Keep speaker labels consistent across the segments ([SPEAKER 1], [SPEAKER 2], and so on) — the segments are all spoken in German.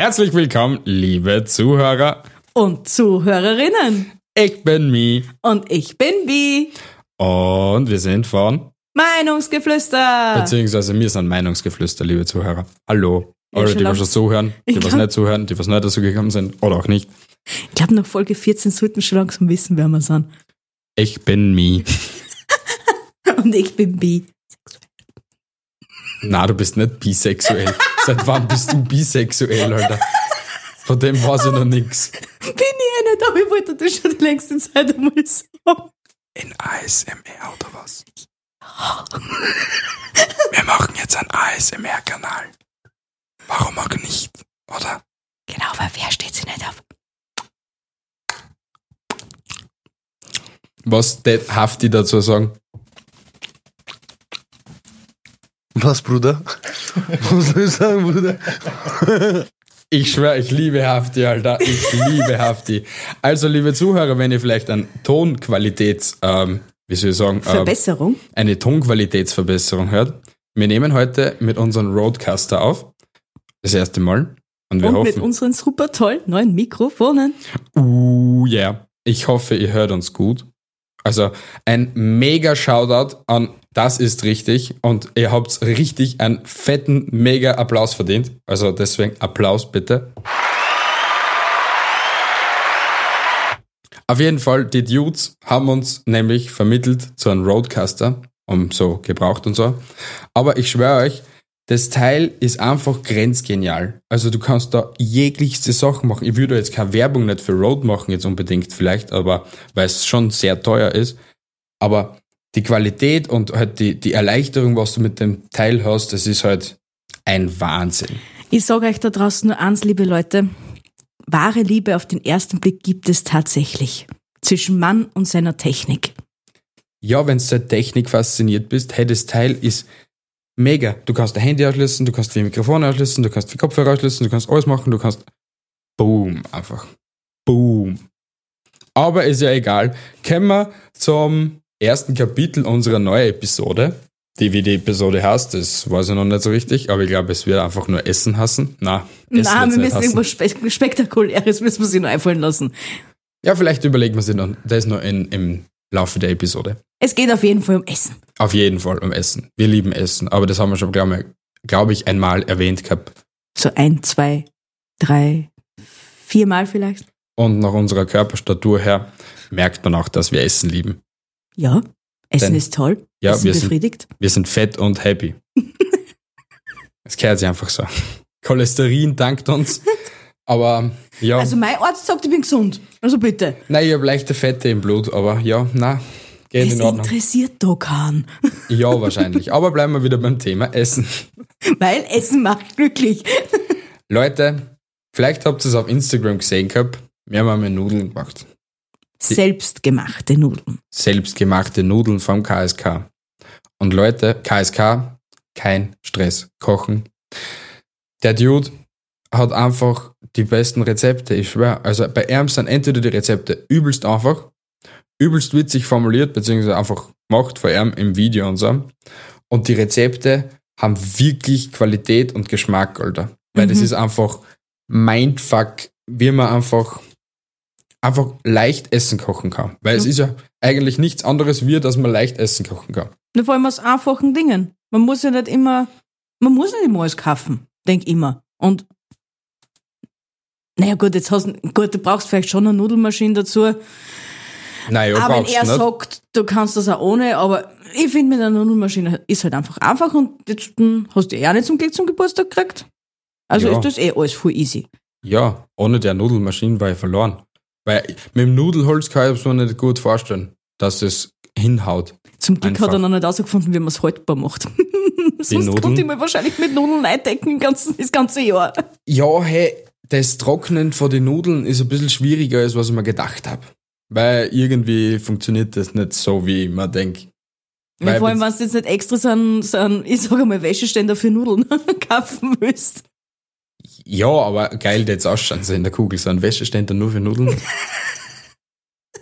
[SPEAKER 1] Herzlich willkommen, liebe Zuhörer.
[SPEAKER 2] Und Zuhörerinnen.
[SPEAKER 1] Ich bin Mi
[SPEAKER 2] Und ich bin Bi.
[SPEAKER 1] und wir sind von,
[SPEAKER 2] Meinungsgeflüster.
[SPEAKER 1] beziehungsweise wir sind Meinungsgeflüster, liebe Zuhörer. Hallo.
[SPEAKER 2] Ja,
[SPEAKER 1] Oder die, was schon zuhören, die,
[SPEAKER 2] Ich
[SPEAKER 1] was
[SPEAKER 2] glaub-
[SPEAKER 1] nicht zuhören, die, was nicht dazu gekommen sind, oder auch nicht.
[SPEAKER 2] Ich glaube, nach Folge 14 sollten schon langsam wissen, wer wir sind.
[SPEAKER 1] Ich bin Mi.
[SPEAKER 2] Und ich bin Bi.
[SPEAKER 1] Na, du bist nicht bisexuell. Seit wann bist du bisexuell, Alter? Von dem weiß ich noch nix.
[SPEAKER 2] Bin ich eh nicht, aber ich wollte das schon die längste Zeit einmal sagen.
[SPEAKER 1] In ASMR oder was? Wir machen jetzt einen ASMR-Kanal. Warum auch nicht, oder?
[SPEAKER 2] Genau, weil wer steht sie nicht auf?
[SPEAKER 1] Was tät Hafti dazu sagen?
[SPEAKER 3] Was, Bruder? Was soll ich sagen, Bruder?
[SPEAKER 1] Ich schwöre, ich liebe Hafti, Alter. Ich liebe Hafti. Also, liebe Zuhörer, wenn ihr vielleicht an Tonqualitäts, ähm, wie soll ich sagen, ähm,
[SPEAKER 2] Verbesserung.
[SPEAKER 1] eine Tonqualitätsverbesserung hört, wir nehmen heute mit unserem Roadcaster auf. Das erste Mal. Und wir
[SPEAKER 2] Und mit
[SPEAKER 1] hoffen,
[SPEAKER 2] unseren super tollen neuen Mikrofonen.
[SPEAKER 1] uh, yeah. Ich hoffe, ihr hört uns gut. Also, ein mega Shoutout an Das ist richtig. Und ihr habt richtig einen fetten, mega Applaus verdient. Also, deswegen Applaus bitte. Auf jeden Fall, die Dudes haben uns nämlich vermittelt zu einem Roadcaster, um so gebraucht und so. Aber ich schwöre euch, das Teil ist einfach grenzgenial. Also du kannst da jeglichste Sachen machen. Ich würde jetzt keine Werbung nicht für Road machen jetzt unbedingt vielleicht, aber weil es schon sehr teuer ist. Aber die Qualität und halt die, die Erleichterung, was du mit dem Teil hast, das ist halt ein Wahnsinn.
[SPEAKER 2] Ich sage euch da draußen nur eins, liebe Leute. Wahre Liebe auf den ersten Blick gibt es tatsächlich. Zwischen Mann und seiner Technik.
[SPEAKER 1] Ja, wenn du der Technik fasziniert bist, hey, das Teil ist mega. Du kannst dein Handy ausschließen, du kannst die Mikrofone ausschließen, du kannst die Kopfhörer ausschließen, du kannst alles machen, du kannst Boom, einfach. Boom. Aber ist ja egal. Kommen wir zum ersten Kapitel unserer neuen Episode. Die, wie die Episode heißt, das weiß ich noch nicht so richtig, aber ich glaube, es wird einfach nur Essen hassen. Na, Essen
[SPEAKER 2] Nein, wir müssen irgendwas Spe Spektakuläres müssen wir sich noch einfallen lassen.
[SPEAKER 1] Ja, vielleicht überlegen wir sich dann. Das noch in, im Laufe der Episode.
[SPEAKER 2] Es geht auf jeden Fall um Essen.
[SPEAKER 1] Auf jeden Fall um Essen. Wir lieben Essen, aber das haben wir schon, glaube glaub ich, einmal erwähnt gehabt.
[SPEAKER 2] So ein, zwei, drei, viermal vielleicht.
[SPEAKER 1] Und nach unserer Körperstatur her merkt man auch, dass wir Essen lieben.
[SPEAKER 2] Ja, Essen
[SPEAKER 1] Denn-
[SPEAKER 2] ist toll.
[SPEAKER 1] Ja,
[SPEAKER 2] Essen
[SPEAKER 1] wir sind,
[SPEAKER 2] befriedigt.
[SPEAKER 1] wir sind fett und happy. Es gehört sich einfach so. Cholesterin dankt uns. Aber ja,
[SPEAKER 2] Also mein Arzt sagt, ich bin gesund. Also bitte.
[SPEAKER 1] nein, ich habe leichte Fette im Blut, aber ja, na, geht
[SPEAKER 2] Es
[SPEAKER 1] in Ordnung.
[SPEAKER 2] interessiert doch keinen.
[SPEAKER 1] Ja, wahrscheinlich. Aber bleiben wir wieder beim Thema Essen.
[SPEAKER 2] Weil Essen macht glücklich.
[SPEAKER 1] Leute, vielleicht habt ihr es auf Instagram gesehen gehabt. Wir haben einmal Nudeln gemacht.
[SPEAKER 2] Selbstgemachte Nudeln.
[SPEAKER 1] selbstgemachte Nudeln vom KSK. Und Leute, KSK, kein Stress. Kochen. Der Dude hat einfach die besten Rezepte, ich schwör. Also bei ihm sind entweder die Rezepte übelst einfach, übelst witzig formuliert, beziehungsweise einfach gemacht von ihm im Video und so. Und die Rezepte haben wirklich Qualität und Geschmack, Alter. Weil das
[SPEAKER 2] Mhm.
[SPEAKER 1] ist einfach Mindfuck, wie man einfach einfach leicht Essen kochen kann. Weil es
[SPEAKER 2] Mhm.
[SPEAKER 1] ist ja eigentlich nichts anderes wie, dass man leicht Essen kochen kann.
[SPEAKER 2] Nur vor allem aus einfachen Dingen. Man muss ja nicht immer, man muss nicht immer alles kaufen. Denk immer. Und naja gut, jetzt hast du, gut, du brauchst vielleicht schon eine Nudelmaschine dazu.
[SPEAKER 1] Naja,
[SPEAKER 2] aber wenn er
[SPEAKER 1] nicht.
[SPEAKER 2] sagt, du kannst das auch ohne, aber ich finde mit einer Nudelmaschine ist halt einfach einfach und jetzt hm, hast du ja auch nicht zum Glück zum Geburtstag gekriegt. Also
[SPEAKER 1] Ja.
[SPEAKER 2] ist das eh alles voll easy.
[SPEAKER 1] Ja, ohne der Nudelmaschine war ich verloren. Weil mit dem Nudelholz kann ich mir nicht gut vorstellen, dass es hinhaut.
[SPEAKER 2] Zum Glück
[SPEAKER 1] Einfach.
[SPEAKER 2] hat er noch nicht herausgefunden, wie man es haltbar macht. Sonst
[SPEAKER 1] Nudeln?
[SPEAKER 2] konnte ich mir wahrscheinlich mit Nudeln eindecken das ganze Jahr.
[SPEAKER 1] Ja, hey, das Trocknen von den Nudeln ist ein bisschen schwieriger, als was ich mir gedacht habe. Weil irgendwie funktioniert das nicht so, wie mir denke.
[SPEAKER 2] Ja, vor allem, wenn du jetzt nicht extra so einen, so einen ich sage mal, Wäscheständer für Nudeln kaufen willst.
[SPEAKER 1] Ja, aber geil jetzt ausschauen, so in der Kugel, so ein Wäscheständer nur für Nudeln.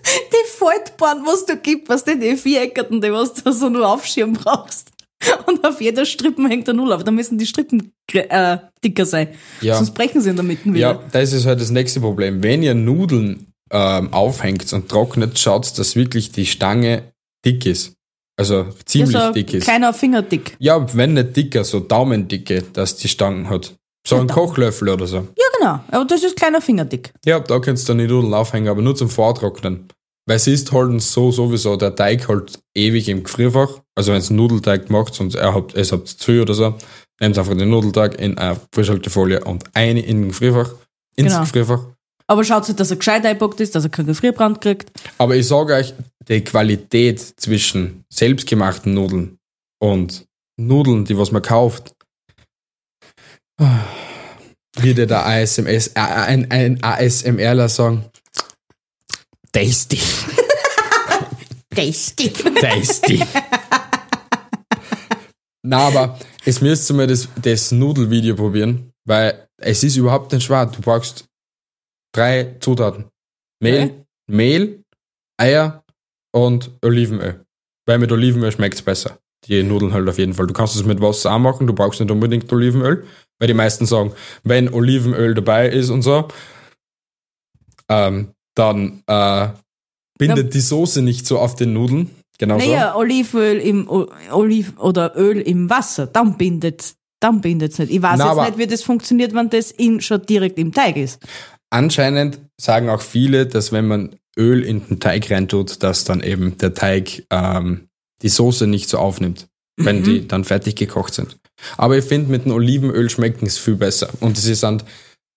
[SPEAKER 2] Die Faltbahn, was du gibt, was die, die Viereckerten, die was du so nur aufschirmen brauchst. Und auf jeder Strippen hängt ein Null auf. Da müssen die Strippen äh, dicker sein.
[SPEAKER 1] Ja.
[SPEAKER 2] Sonst brechen sie in der Mitte wieder.
[SPEAKER 1] Ja, das ist halt das nächste Problem. Wenn ihr Nudeln ähm, aufhängt und trocknet, schaut, dass wirklich die Stange dick ist. Also ziemlich
[SPEAKER 2] ja, so
[SPEAKER 1] dick ist.
[SPEAKER 2] kleiner Fingerdick.
[SPEAKER 1] Ja, wenn nicht dicker, so Daumendicke, dass die Stangen hat. So ein Kochlöffel oder so.
[SPEAKER 2] Ja, genau. Aber das ist kleiner Fingerdick.
[SPEAKER 1] Ja, da kannst du dann die Nudeln aufhängen, aber nur zum Vortrocknen. Weil sie ist halt so sowieso, der Teig halt ewig im Gefrierfach. Also wenn es einen Nudelteig macht und er habt, es habt zu viel oder so, nehmt einfach den Nudelteig in eine Frischhaltefolie und eine in den Gefrierfach, ins
[SPEAKER 2] Genau.
[SPEAKER 1] Gefrierfach.
[SPEAKER 2] Aber schaut so, dass er gescheit eingepackt ist, dass er keinen Gefrierbrand kriegt.
[SPEAKER 1] Aber ich sage euch, die Qualität zwischen selbstgemachten Nudeln und Nudeln, die was man kauft, würde der ASMS, äh, ein, ein ASMRler sagen, tasty,
[SPEAKER 2] Tasty.
[SPEAKER 1] tasty. Na, aber es müsst ihr mal das, das Nudelvideo probieren, weil es ist überhaupt nicht schwer. Du brauchst drei Zutaten. Mehl,
[SPEAKER 2] Okay.
[SPEAKER 1] Mehl, Eier und Olivenöl. Weil mit Olivenöl schmeckt es besser. Die Nudeln halt auf jeden Fall. Du kannst es mit Wasser auch machen, du brauchst nicht unbedingt Olivenöl, weil die meisten sagen, wenn Olivenöl dabei ist und so, ähm, dann äh, bindet die Soße nicht so auf den Nudeln. Genau so.
[SPEAKER 2] Naja, Olivenöl im O- Oliv oder Öl im Wasser, dann bindet dann bindet's nicht. Ich weiß
[SPEAKER 1] Na,
[SPEAKER 2] jetzt nicht, wie das funktioniert, wenn das in, schon direkt im Teig ist.
[SPEAKER 1] Anscheinend sagen auch viele, dass wenn man Öl in den Teig reintut, dass dann eben der Teig ähm, die Soße nicht so aufnimmt, wenn
[SPEAKER 2] Mhm.
[SPEAKER 1] die dann fertig gekocht sind. Aber ich finde, mit dem Olivenöl schmecken es viel besser. Und sie sind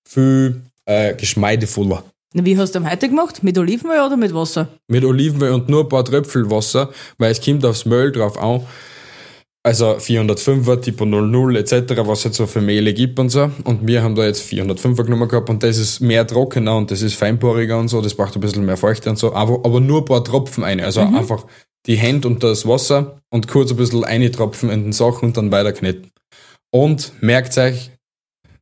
[SPEAKER 1] viel äh, geschmeidevoller.
[SPEAKER 2] Wie hast du am heute gemacht? Mit Olivenöl oder mit Wasser?
[SPEAKER 1] Mit Olivenöl und nur ein paar Tröpfel Wasser, weil es kommt aufs Mehl drauf an. Also 405er, Tipo 00 etc., was es so für Mehle gibt und so. Und wir haben da jetzt 405er genommen gehabt und das ist mehr trockener und das ist feinporiger und so, das braucht ein bisschen mehr Feuchte und so, aber, aber nur ein paar Tropfen ein. Also einfach die Hände unter das Wasser und kurz ein bisschen eintropfen in den Sachen und dann weiter kneten. Und merkt euch,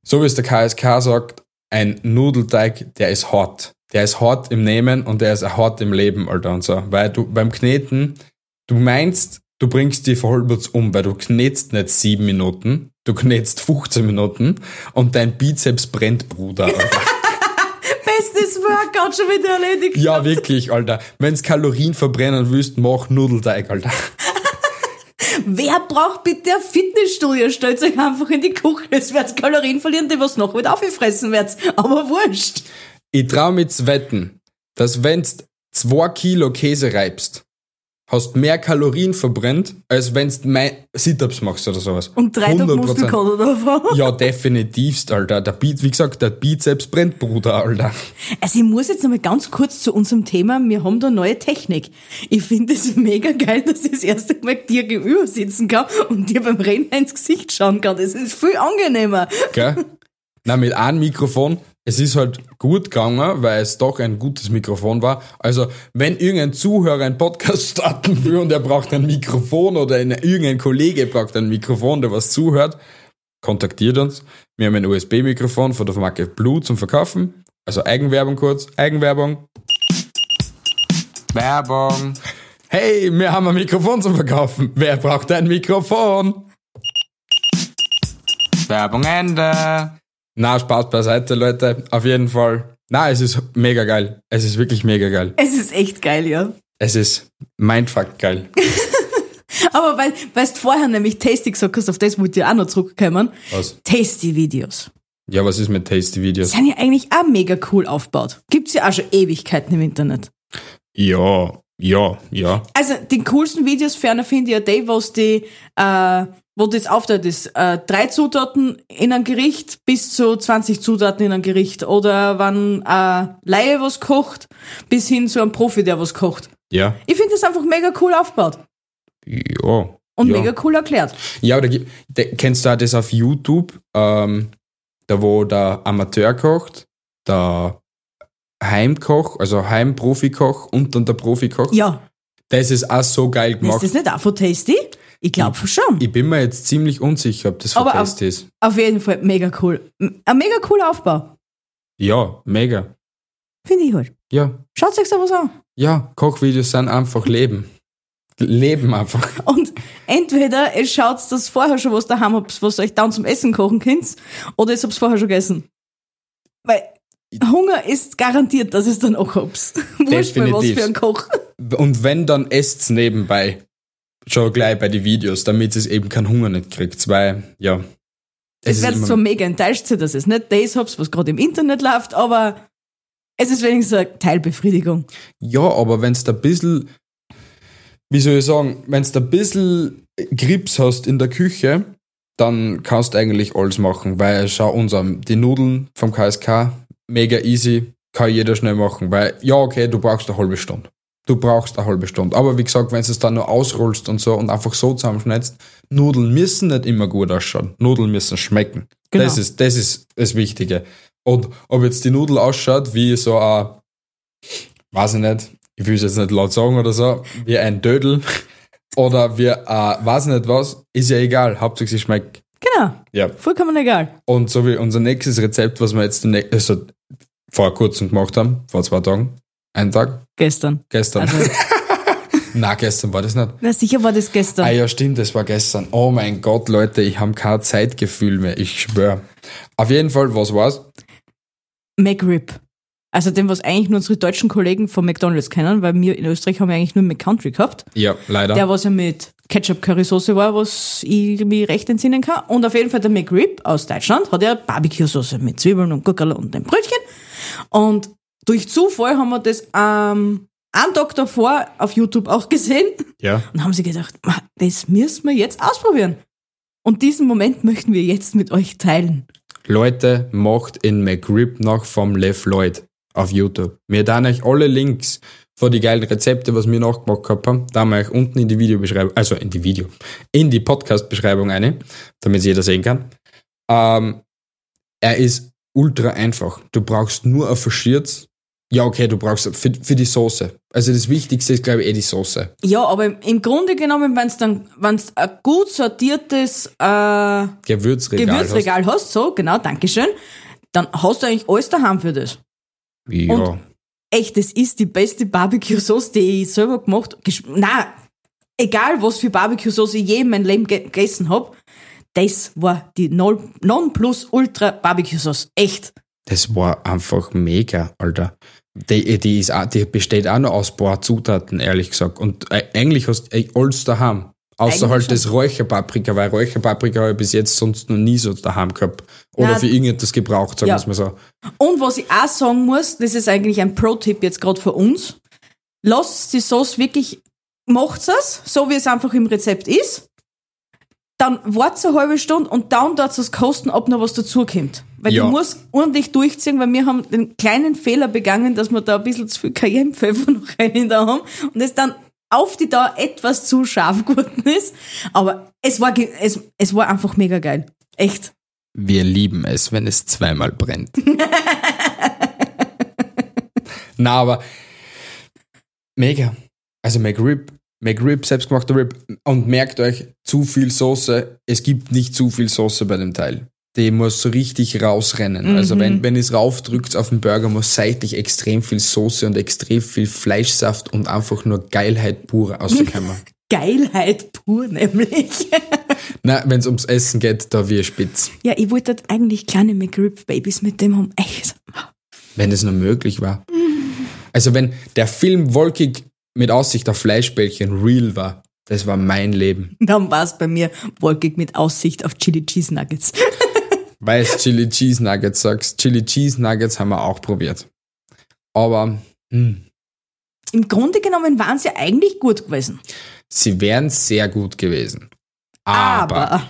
[SPEAKER 1] so wie es der KSK sagt, ein Nudelteig, der ist hart. Der ist hart im Nehmen und der ist auch hart im Leben, Alter, und so. Weil du beim Kneten, du meinst, du bringst die Vollbutz um, weil du knetst nicht sieben Minuten, du knetst 15 Minuten und dein Bizeps brennt, Bruder, Alter.
[SPEAKER 2] Bestes Workout schon wieder erledigt.
[SPEAKER 1] ja, wirklich, Alter. Wenn's Kalorien verbrennen willst, mach Nudelteig, Alter.
[SPEAKER 2] Wer braucht bitte ein Fitnessstudio? Stellt euch einfach in die Küche. Es wird Kalorien verlieren, die was noch wieder aufgefressen wird. Aber wurscht.
[SPEAKER 1] Ich trau mich zu wetten, dass wenn's zwei Kilo Käse reibst, hast mehr Kalorien verbrennt, als wenn's mei- Sit-Ups machst oder sowas.
[SPEAKER 2] Und drei Tage
[SPEAKER 1] 100%.
[SPEAKER 2] Muskelkater davon.
[SPEAKER 1] Ja, definitivst, Alter. Der Bi wie gesagt, der Bizeps brennt, Bruder, Alter.
[SPEAKER 2] Also ich muss jetzt nochmal ganz kurz zu unserem Thema, wir haben da neue Technik. Ich finde es mega geil, dass ich das erste Mal dir gegenüber sitzen kann und dir beim Reden ins Gesicht schauen kann. Das ist viel angenehmer.
[SPEAKER 1] Gell? Na, mit einem Mikrofon. Es ist halt gut gegangen, weil es doch ein gutes Mikrofon war. Also, wenn irgendein Zuhörer einen Podcast starten will und er braucht ein Mikrofon oder ein, irgendein Kollege braucht ein Mikrofon, der was zuhört, kontaktiert uns. Wir haben ein USB-Mikrofon von der Marke Blue zum Verkaufen. Also Eigenwerbung kurz. Eigenwerbung. Werbung. Hey, wir haben ein Mikrofon zum Verkaufen. Wer braucht ein Mikrofon? Werbung Ende. Na, Spaß beiseite, Leute. Auf jeden Fall. Na, es ist mega geil. Es ist wirklich mega geil.
[SPEAKER 2] Es ist echt geil, ja.
[SPEAKER 1] Es ist mindfuck geil.
[SPEAKER 2] Aber weil, weil du vorher nämlich Tasty gesagt hast, auf das wollte ich auch noch zurückkommen.
[SPEAKER 1] Was?
[SPEAKER 2] Tasty-Videos.
[SPEAKER 1] Ja, was ist mit Tasty Videos?
[SPEAKER 2] Sind ja eigentlich auch mega cool aufgebaut. Gibt's ja auch schon Ewigkeiten im Internet.
[SPEAKER 1] Ja, ja, ja.
[SPEAKER 2] Also die coolsten Videos ferner finde ich ja die, was die, äh, wo das aufteilt ist, äh, drei Zutaten in ein Gericht bis zu 20 Zutaten in ein Gericht. Oder wenn äh, Laie was kocht, bis hin zu einem Profi, der was kocht.
[SPEAKER 1] Ja.
[SPEAKER 2] Ich finde das einfach mega cool aufgebaut
[SPEAKER 1] Ja.
[SPEAKER 2] und
[SPEAKER 1] ja.
[SPEAKER 2] mega cool erklärt.
[SPEAKER 1] Ja, oder kennst du auch das auf YouTube, ähm, da wo der Amateur kocht, der Heimkoch, also Heimprofikoch und dann der Profikoch?
[SPEAKER 2] Ja,
[SPEAKER 1] Das ist auch so geil
[SPEAKER 2] ist
[SPEAKER 1] gemacht.
[SPEAKER 2] das nicht auch von Tasty? Ich glaube schon.
[SPEAKER 1] Ich bin mir jetzt ziemlich unsicher, ob das
[SPEAKER 2] Aber auf-
[SPEAKER 1] Tasty ist.
[SPEAKER 2] Auf jeden Fall mega cool. Ein mega cooler Aufbau.
[SPEAKER 1] Ja, mega.
[SPEAKER 2] Finde ich halt.
[SPEAKER 1] Ja,
[SPEAKER 2] Schaut euch sowas an.
[SPEAKER 1] ja, Kochvideos sind einfach Leben. leben einfach.
[SPEAKER 2] Und entweder ihr schaut, dass vorher schon was daheim habt, was euch dann zum Essen kochen könnt, oder ihr habt's vorher schon gegessen. Weil Hunger ist garantiert, dass es dann auch hab's. Wurscht mal was für ein Koch.
[SPEAKER 1] Und wenn, dann esst's nebenbei. Schon gleich bei den Videos, damit es eben keinen Hunger nicht kriegt. Weil, ja.
[SPEAKER 2] Es wird zwar mega enttäuscht sein, dass es nicht das habt, was gerade im Internet läuft, aber es ist wenigstens eine Teilbefriedigung.
[SPEAKER 1] Ja, aber wenn's da ein bisschen, wie soll ich sagen, wenn's da ein bisschen Grips hast in der Küche, dann kannst du eigentlich alles machen, weil schau uns an, die Nudeln vom KSK, mega easy, kann jeder schnell machen, weil, ja, okay, du brauchst eine halbe Stunde. Du brauchst eine halbe Stunde. Aber wie gesagt, wenn du es dann nur ausrollst und so und einfach so zusammenschneidest, Nudeln müssen nicht immer gut ausschauen. Nudeln müssen schmecken.
[SPEAKER 2] Genau.
[SPEAKER 1] Das, ist, das ist das Wichtige. Und ob jetzt die Nudel ausschaut wie so ein, weiß ich nicht, ich will es jetzt nicht laut sagen oder so, wie ein Dödel oder wie, äh, weiß ich nicht was, ist ja egal. Hauptsache sie schmeckt.
[SPEAKER 2] Genau,
[SPEAKER 1] Ja.
[SPEAKER 2] vollkommen egal.
[SPEAKER 1] Und so wie unser nächstes Rezept, was wir jetzt ne- also vor kurzem gemacht haben, vor zwei Tagen, einen Tag,
[SPEAKER 2] Gestern.
[SPEAKER 1] gestern.
[SPEAKER 2] Also,
[SPEAKER 1] Na, gestern war das nicht.
[SPEAKER 2] na sicher war das gestern.
[SPEAKER 1] Ah ja, stimmt, das war gestern. Oh mein Gott, Leute, ich habe kein Zeitgefühl mehr, ich schwöre. Auf jeden Fall, was war's?
[SPEAKER 2] McRib. Also dem, was eigentlich nur unsere deutschen Kollegen von McDonalds kennen, weil wir in Österreich haben ja eigentlich nur McCountry gehabt.
[SPEAKER 1] Ja, leider.
[SPEAKER 2] Der, was ja mit Ketchup Currysoße war, was ich mir recht entsinnen kann. Und auf jeden Fall der McRib aus Deutschland hat ja Barbecue-Soße mit Zwiebeln und Gurkel und dem Brötchen. Und durch Zufall haben wir das ähm, einen Tag davor auf YouTube auch gesehen
[SPEAKER 1] ja.
[SPEAKER 2] und haben sie gedacht, "Ma, das müssen wir jetzt ausprobieren. Und diesen Moment möchten wir jetzt mit euch teilen.
[SPEAKER 1] Leute, macht in McRib nach vom Lev Lloyd auf YouTube. Wir dann euch alle Links von die geilen Rezepte, was wir nachgemacht haben, da wir euch unten in die Videobeschreibung, also in die Video, in die Podcast-Beschreibung eine, damit jeder sehen kann. Ähm, er ist ultra einfach. Du brauchst nur ein Verschierz. Ja, okay, du brauchst für, für die Soße. Also das Wichtigste ist, glaube ich, eh die Soße.
[SPEAKER 2] Ja, aber im- Grunde genommen, wenn es dann, wenn es ein gut sortiertes äh,
[SPEAKER 1] Gewürzregal.
[SPEAKER 2] Gewürzregal hast, so, genau, Dankeschön, dann hast du eigentlich alles daheim für das.
[SPEAKER 1] Hast. Ja.
[SPEAKER 2] Und- Echt, das ist die beste Barbecue-Sauce, die ich selber gemacht gesch- Na, egal was für Barbecue-Sauce ich je in meinem Leben ge gegessen hab, das war die Non- Non-Plus-Ultra-Barbecue-Sauce. Echt.
[SPEAKER 1] Das war einfach mega, Alter. Die, die, ist die besteht auch noch aus ein paar Zutaten, ehrlich gesagt. Und äh, eigentlich hast du äh, alles daheim. Außer
[SPEAKER 2] Eigentlich
[SPEAKER 1] halt das Räucherpaprika, weil Räucherpaprika habe ich bis jetzt sonst noch nie so daheim gehabt. Oder
[SPEAKER 2] Na,
[SPEAKER 1] für irgendetwas gebraucht, sagen
[SPEAKER 2] ja.
[SPEAKER 1] wir es mal so.
[SPEAKER 2] Und was ich auch sagen muss, das ist eigentlich ein Pro-Tipp jetzt gerade für uns. Lasst die Sauce wirklich, macht es, so wie es einfach im Rezept ist. Dann wartet eine halbe Stunde und dann dort es kosten, ob noch was dazukommt. Weil
[SPEAKER 1] Ja.
[SPEAKER 2] du musst ordentlich durchziehen, weil wir haben den kleinen Fehler begangen, dass wir da ein bisschen zu viel Cayennepfeffer noch rein da haben und es dann auf die Dauer etwas zu scharf geworden ist. Aber es war, es, es war einfach mega geil. Echt.
[SPEAKER 1] Wir lieben es, wenn es zweimal brennt. Na, aber mega. Also McRib, McRib, selbstgemachter Rib. Und merkt euch, zu viel Soße, es gibt nicht zu viel Soße bei dem Teil. Die muss so richtig rausrennen. Also wenn, wenn ihr es raufdrückt auf den Burger, muss seitlich extrem viel Soße und extrem viel Fleischsaft und einfach nur Geilheit pur rauskommen.
[SPEAKER 2] Geilheit pur, nämlich.
[SPEAKER 1] Na, wenn es ums Essen geht, da wir spitz.
[SPEAKER 2] Ja, ich wollte eigentlich kleine McRib-Babys mit dem haben. Echt.
[SPEAKER 1] Wenn es nur möglich war. Also wenn der Film Wolkig mit Aussicht auf Fleischbällchen real war, das war mein Leben.
[SPEAKER 2] Dann war es bei mir wolkig mit Aussicht auf Chili Cheese Nuggets.
[SPEAKER 1] Weil es Chili Cheese Nuggets sagst. Chili Cheese Nuggets haben wir auch probiert. Aber hm,
[SPEAKER 2] Im Grunde genommen waren sie eigentlich gut gewesen.
[SPEAKER 1] sie wären sehr gut gewesen. Aber,
[SPEAKER 2] Aber,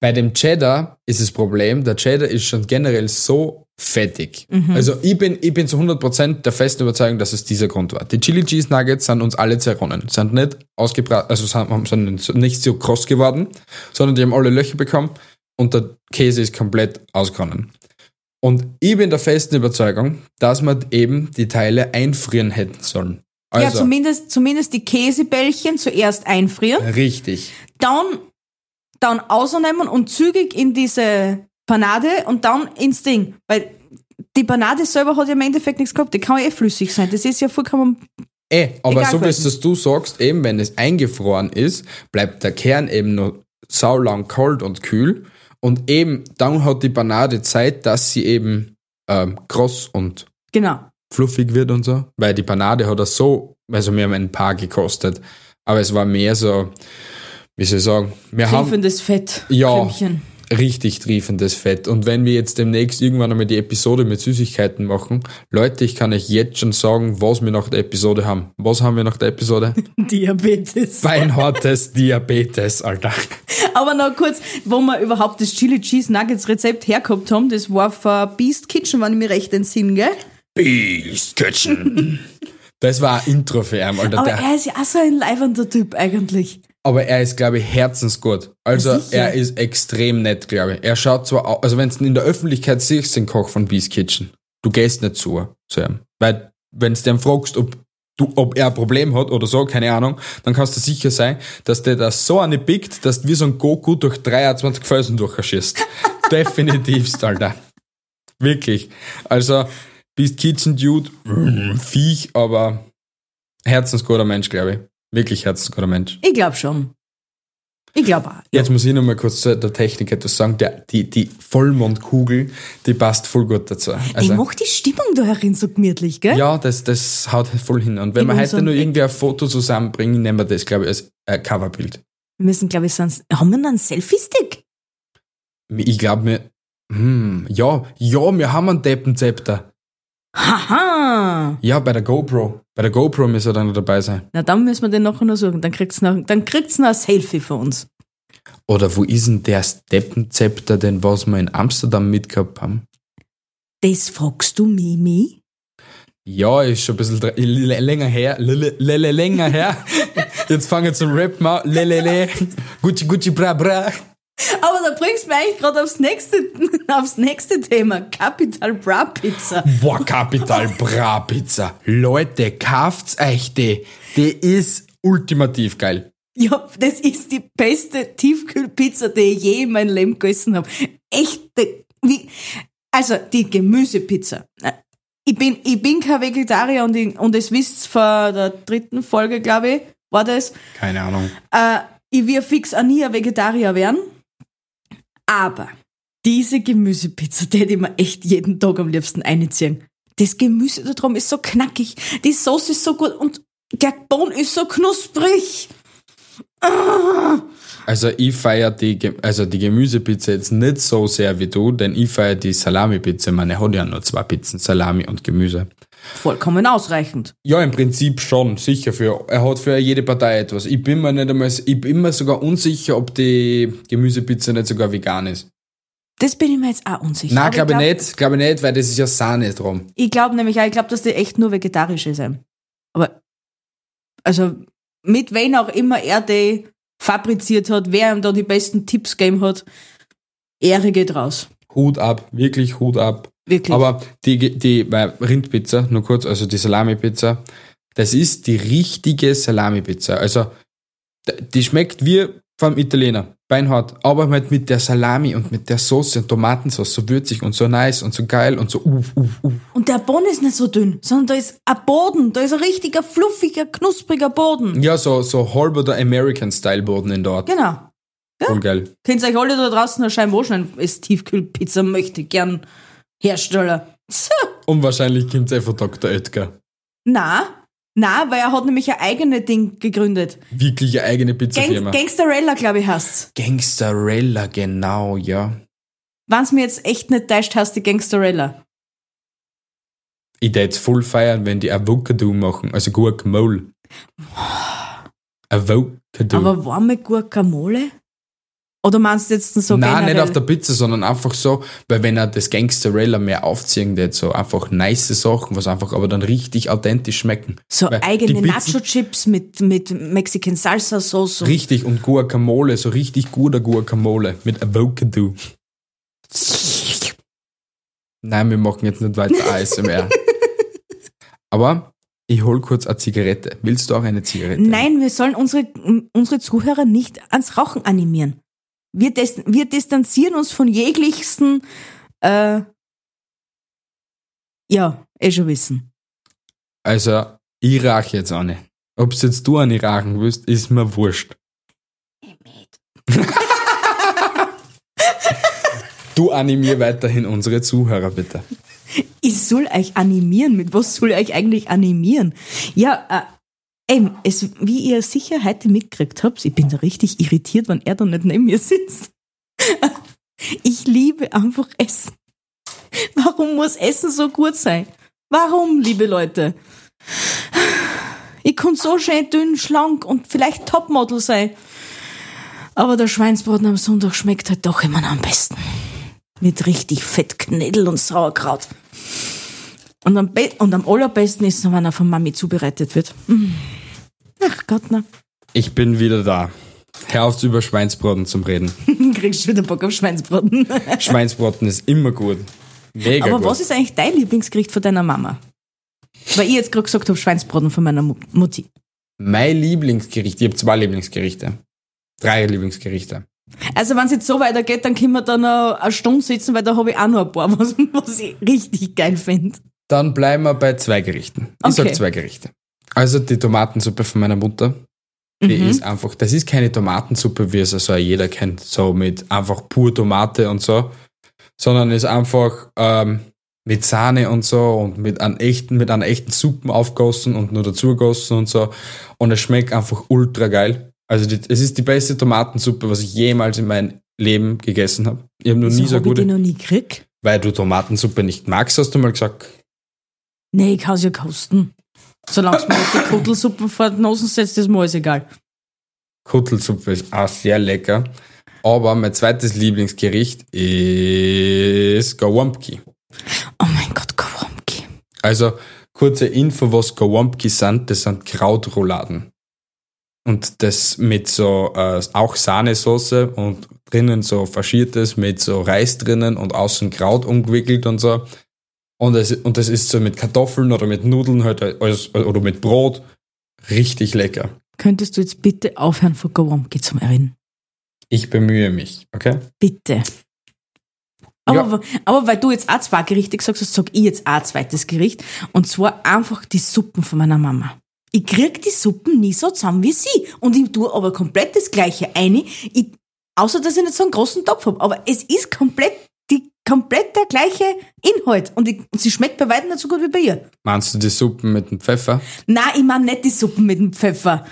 [SPEAKER 1] bei dem Cheddar ist das Problem, der Cheddar ist schon generell so fettig.
[SPEAKER 2] Mhm.
[SPEAKER 1] Also ich bin, ich bin zu 100% der festen Überzeugung, dass es dieser Grund war. Die Chili Cheese Nuggets sind uns alle zerronnen. Sind nicht ausgebrannt, also sind, sind nicht so kross geworden, sondern die haben alle Löcher bekommen und der Käse ist komplett ausgeronnen. Und ich bin der festen Überzeugung, dass man eben die Teile einfrieren hätten sollen.
[SPEAKER 2] ja,
[SPEAKER 1] Also,
[SPEAKER 2] zumindest, zumindest die Käsebällchen zuerst einfrieren,
[SPEAKER 1] richtig.
[SPEAKER 2] dann, dann ausnehmen und zügig in diese Panade und dann ins Ding. Weil die Panade selber hat ja im Endeffekt nichts gehabt, die kann ja eh flüssig sein. Das ist ja vollkommen
[SPEAKER 1] Eh, aber
[SPEAKER 2] Egal
[SPEAKER 1] so wie es du sagst, eben wenn es eingefroren ist, bleibt der Kern eben noch saulang kalt und kühl. Und eben dann hat die Banane Zeit, dass sie eben ähm, kross und
[SPEAKER 2] Genau.
[SPEAKER 1] fluffig wird und so. Weil die Banane hat das so, also wir haben ein paar gekostet, aber es war mehr so, wie soll ich sagen, wir haben
[SPEAKER 2] Triefendes Fett.
[SPEAKER 1] Ja.
[SPEAKER 2] Klümpchen.
[SPEAKER 1] Richtig triefendes Fett. Und wenn wir jetzt demnächst irgendwann einmal die Episode mit Süßigkeiten machen, Leute, ich kann euch jetzt schon sagen, was wir nach der Episode haben. Was haben wir nach der Episode?
[SPEAKER 2] Diabetes.
[SPEAKER 1] Beinhartes Diabetes, Alter.
[SPEAKER 2] Aber noch kurz, wo wir überhaupt das Chili Cheese Nuggets Rezept hergehabt haben, das war von Beast Kitchen, wenn ich mich recht entsinne, gell?
[SPEAKER 1] Beast Kitchen. Das war ein Intro für ihn, Alter.
[SPEAKER 2] Aber
[SPEAKER 1] Der,
[SPEAKER 2] er ist ja auch so ein leibender Typ eigentlich.
[SPEAKER 1] Aber er ist, glaube ich, herzensgut. Also
[SPEAKER 2] Sicher.
[SPEAKER 1] er ist extrem nett, glaube ich. Er schaut zwar, also wenn du in der Öffentlichkeit siehst, den Koch von Beast Kitchen, du gehst nicht zu, zu ihm. Weil, wenn du den fragst, ob, du, ob er ein Problem hat oder so, keine Ahnung, dann kannst du sicher sein, dass der das so eine pickt, dass du wie so ein Goku durch 23 Felsen durchschießt. Definitivst, Alter. Wirklich. Also, Beast Kitchen Dude, mm, Viech, aber herzensguter Mensch, glaube ich. Wirklich herzensguter Mensch.
[SPEAKER 2] Ich glaube schon. Ich glaube auch.
[SPEAKER 1] Jetzt muss ich noch mal kurz zu der Technik etwas sagen. Der, die, die Vollmondkugel, die passt voll gut dazu.
[SPEAKER 2] die
[SPEAKER 1] Also,
[SPEAKER 2] macht die Stimmung da herin so gemütlich, gell?
[SPEAKER 1] ja, das, das haut voll hin. Und wenn wir heute
[SPEAKER 2] unserem
[SPEAKER 1] nur irgendwie ein Foto zusammenbringen, nehmen wir das, glaube ich, als äh, Coverbild.
[SPEAKER 2] Wir müssen, glaube ich, sonst. Haben wir noch einen Selfie-Stick?
[SPEAKER 1] Ich glaube mir, hm, ja, ja, wir haben einen Deppenzepter.
[SPEAKER 2] Haha!
[SPEAKER 1] Ja, bei der GoPro. Bei der GoPro müssen wir dann noch dabei sein.
[SPEAKER 2] Na, dann müssen wir den nachher noch suchen. Dann kriegt's noch, dann kriegt's noch ein Selfie von uns.
[SPEAKER 1] Oder wo ist denn der Deppenzepter, den was wir in Amsterdam mitgehabt haben?
[SPEAKER 2] Das fragst du Mimi?
[SPEAKER 1] Ja, ist schon ein bisschen länger her. Lele, länger her. Jetzt fangen wir zum Rappen an. Lelele. Gucci, Gucci, bra, bra.
[SPEAKER 2] Aber da bringst du mich eigentlich gerade aufs nächste, aufs nächste Thema. Capital Bra Pizza.
[SPEAKER 1] Boah, Capital Bra Pizza. Leute, kauft's euch die. Die ist ultimativ geil.
[SPEAKER 2] Ja, das ist die beste Tiefkühlpizza, die ich je in meinem Leben gegessen habe. Echte, wie, also die Gemüsepizza. Ich bin, ich bin kein Vegetarier und, ich, und es wisst von der dritten Folge, glaube ich, war das.
[SPEAKER 1] Keine Ahnung.
[SPEAKER 2] Äh, ich will fix auch nie ein Vegetarier werden. Aber diese Gemüsepizza, die hätte ich mir echt jeden Tag am liebsten einziehen. Das Gemüse da drum ist so knackig, die Sauce ist so gut und der Bohnen ist so knusprig. Ah.
[SPEAKER 1] Also ich feiere die, also die Gemüsepizza jetzt nicht so sehr wie du, denn ich feiere die Salami-Pizza. Meine hat ja nur zwei Pizzen, Salami und Gemüse.
[SPEAKER 2] Vollkommen ausreichend.
[SPEAKER 1] Ja, im Prinzip schon, sicher für, er hat für jede Partei etwas. Ich bin mir nicht einmal, ich bin mir sogar unsicher, ob die Gemüsepizza nicht sogar vegan ist.
[SPEAKER 2] Das bin ich mir jetzt auch unsicher.
[SPEAKER 1] Nein, glaube ich
[SPEAKER 2] glaub-
[SPEAKER 1] nicht, glaube ich nicht, weil das ist ja Sahne drum.
[SPEAKER 2] Ich glaube nämlich auch, ich glaube, dass die echt nur vegetarische sind. Aber, also, mit wen auch immer er die fabriziert hat, wer ihm da die besten Tipps gegeben hat, Ehre geht raus.
[SPEAKER 1] Hut ab, wirklich Hut ab.
[SPEAKER 2] Wirklich.
[SPEAKER 1] Aber die, die Rindpizza, nur kurz, also die Salami-Pizza, das ist die richtige Salami-Pizza. Also, die schmeckt wie vom Italiener, beinhart, aber halt mit der Salami und mit der Soße und Tomatensauce so würzig und so nice und so geil und so uff, uff, uff.
[SPEAKER 2] Und der Boden ist nicht so dünn, sondern da ist ein Boden, da ist ein richtiger, fluffiger, knuspriger Boden.
[SPEAKER 1] Ja, so, so halber der American-Style-Boden in dort.
[SPEAKER 2] Genau.
[SPEAKER 1] Voll geil.
[SPEAKER 2] Könnt ihr euch alle da draußen erscheinen, wahrscheinlich ist Tiefkühlpizza möchte ich gern Hersteller.
[SPEAKER 1] Und wahrscheinlich kommt es von Dr. Oetker.
[SPEAKER 2] Na, na, weil er hat nämlich ein eigenes Ding gegründet.
[SPEAKER 1] Wirklich eine eigene
[SPEAKER 2] Gang
[SPEAKER 1] Pizzafirma.
[SPEAKER 2] Gangsterella, glaube ich, heißt's.
[SPEAKER 1] Gangsterella, genau, ja.
[SPEAKER 2] Wenn's mir jetzt echt nicht täuscht, heißt die Gangsterella.
[SPEAKER 1] Ich würde voll feiern, wenn die Avocado machen, also Guacamole. Avocado.
[SPEAKER 2] Aber warme Guacamole? Oder meinst du jetzt so
[SPEAKER 1] Nein,
[SPEAKER 2] generell?
[SPEAKER 1] nicht auf der Pizza, sondern einfach so, weil wenn er das Gangsterella mehr aufziehen wird, so einfach nice Sachen, was einfach aber dann richtig authentisch schmecken.
[SPEAKER 2] So
[SPEAKER 1] Weil
[SPEAKER 2] eigene Nacho-Chips mit, mit Mexican Salsa-Sauce. und-
[SPEAKER 1] Richtig, und Guacamole, so richtig guter Guacamole mit Avocado. Nein, wir machen jetzt nicht weiter ASMR. aber ich hol kurz eine Zigarette. Willst du auch eine Zigarette?
[SPEAKER 2] Nein, wir sollen unsere, unsere Zuhörer nicht ans Rauchen animieren. Wir, dis wir distanzieren uns von jeglichsten, äh, ja, eh schon wissen.
[SPEAKER 1] Also, Ich rache jetzt eine. Ob's jetzt du eine rachen willst, ist mir wurscht. du animier weiterhin unsere Zuhörer, bitte.
[SPEAKER 2] Ich soll euch animieren. Mit was soll ich euch eigentlich animieren? Ja, äh, eben, es, wie ihr sicher heute mitgekriegt habt, ich bin da richtig irritiert, wenn er da nicht neben mir sitzt. Ich liebe einfach Essen. Warum muss Essen so gut sein? Warum, liebe Leute? Ich kann so schön dünn, schlank und vielleicht Topmodel sein. Aber der Schweinsbraten am Sonntag schmeckt halt doch immer noch am besten. Mit richtig Fettknädel und Sauerkraut. Und am, Be und am allerbesten ist es, wenn er von Mami zubereitet wird. Mm. Ach Gott, na.
[SPEAKER 1] Ich bin wieder da. Hör auf, über Schweinsbraten zum Reden.
[SPEAKER 2] Kriegst du wieder Bock auf Schweinsbraten.
[SPEAKER 1] Schweinsbraten ist immer gut. Mega
[SPEAKER 2] Aber
[SPEAKER 1] gut.
[SPEAKER 2] was ist eigentlich dein Lieblingsgericht von deiner Mama? Weil ich jetzt gerade gesagt habe, Schweinsbraten von meiner Mu- Mutti.
[SPEAKER 1] Mein Lieblingsgericht, ich habe zwei Lieblingsgerichte. Drei Lieblingsgerichte.
[SPEAKER 2] Also wenn es jetzt so weitergeht, dann können wir da noch eine Stunde sitzen, weil da habe ich auch noch ein paar, was, was ich richtig geil finde.
[SPEAKER 1] Dann bleiben wir bei zwei Gerichten. Ich
[SPEAKER 2] Okay.
[SPEAKER 1] sag zwei Gerichte. Also die Tomatensuppe von meiner Mutter. Die
[SPEAKER 2] Mhm.
[SPEAKER 1] ist einfach, das ist keine Tomatensuppe, wie es also jeder kennt, so mit einfach pur Tomate und so, sondern ist einfach ähm, mit Sahne und so und mit einem echten, mit einer echten Suppen aufgossen und nur dazu gegossen und so. Und es schmeckt einfach ultra geil. Also die, es ist die beste Tomatensuppe, was ich jemals in meinem Leben gegessen habe. Ich habe noch nie so
[SPEAKER 2] habe ich die
[SPEAKER 1] gute,
[SPEAKER 2] noch nie gekriegt.
[SPEAKER 1] weil du Tomatensuppe nicht magst, hast du mal gesagt.
[SPEAKER 2] Nee, ich kann ja kosten. Solange es mir nicht die Kuttelsuppe vor die Nase setzt, ist mir alles egal.
[SPEAKER 1] Kuttelsuppe ist auch sehr lecker. Aber mein zweites Lieblingsgericht ist Gawamki.
[SPEAKER 2] Oh mein Gott, Kawamki.
[SPEAKER 1] Also kurze Info, was Gawamki sind. Das sind Krautrouladen. Und das mit so äh, auch Sahnesoße und drinnen so faschiertes mit so Reis drinnen und außen Kraut umgewickelt und so. Und das, und das ist so mit Kartoffeln oder mit Nudeln halt oder mit Brot. Richtig lecker.
[SPEAKER 2] Könntest du jetzt bitte aufhören, von Kawamki zu reden?
[SPEAKER 1] Ich bemühe mich, okay?
[SPEAKER 2] Bitte. Aber,
[SPEAKER 1] Ja.
[SPEAKER 2] aber weil du jetzt auch zwei Gerichte gesagt hast, sag ich jetzt auch ein zweites Gericht. Und zwar einfach die Suppen von meiner Mama. Ich krieg die Suppen nie so zusammen wie sie. Und ich tue aber komplett das Gleiche ein. Ich, außer, dass ich nicht so einen großen Topf habe. Aber es ist komplett, komplett der gleiche Inhalt. Und, ich, und sie schmeckt bei weitem nicht so gut wie bei ihr.
[SPEAKER 1] Meinst du die Suppen mit dem Pfeffer?
[SPEAKER 2] Nein, ich meine nicht die Suppen mit dem Pfeffer.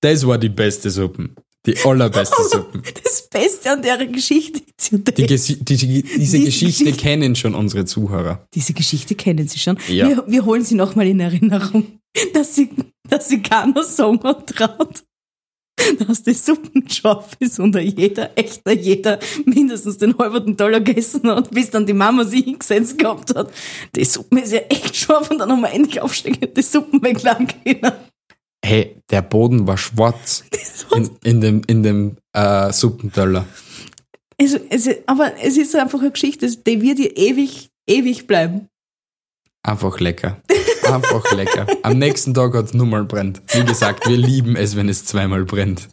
[SPEAKER 1] Das war die beste Suppen. Die allerbeste Suppen.
[SPEAKER 2] Das Beste an der Geschichte ist ja
[SPEAKER 1] Die. Gesi- die, die, diese
[SPEAKER 2] Diese
[SPEAKER 1] Geschichte
[SPEAKER 2] Geschichte-
[SPEAKER 1] kennen schon unsere Zuhörer.
[SPEAKER 2] Diese Geschichte kennen Sie schon.
[SPEAKER 1] Ja.
[SPEAKER 2] Wir, wir holen sie nochmal in Erinnerung, dass sie, dass sie keiner hat traut, dass die Suppen scharf ist und jeder, echter jeder, mindestens den halben Dollar gegessen hat, bis dann die Mama sie hingesetzt gehabt hat. Die Suppe ist ja echt scharf und dann haben wir endlich aufsteigen und die Suppen wegladen können.
[SPEAKER 1] Hey, der Boden war schwarz in, in dem, in dem äh, Suppenteller.
[SPEAKER 2] Also, es, aber es ist einfach eine Geschichte, die wird dir ewig, ewig bleiben.
[SPEAKER 1] Einfach lecker. Einfach lecker. Am nächsten Tag hat es nur mal brennt. Wie gesagt, wir lieben es, wenn es zweimal brennt.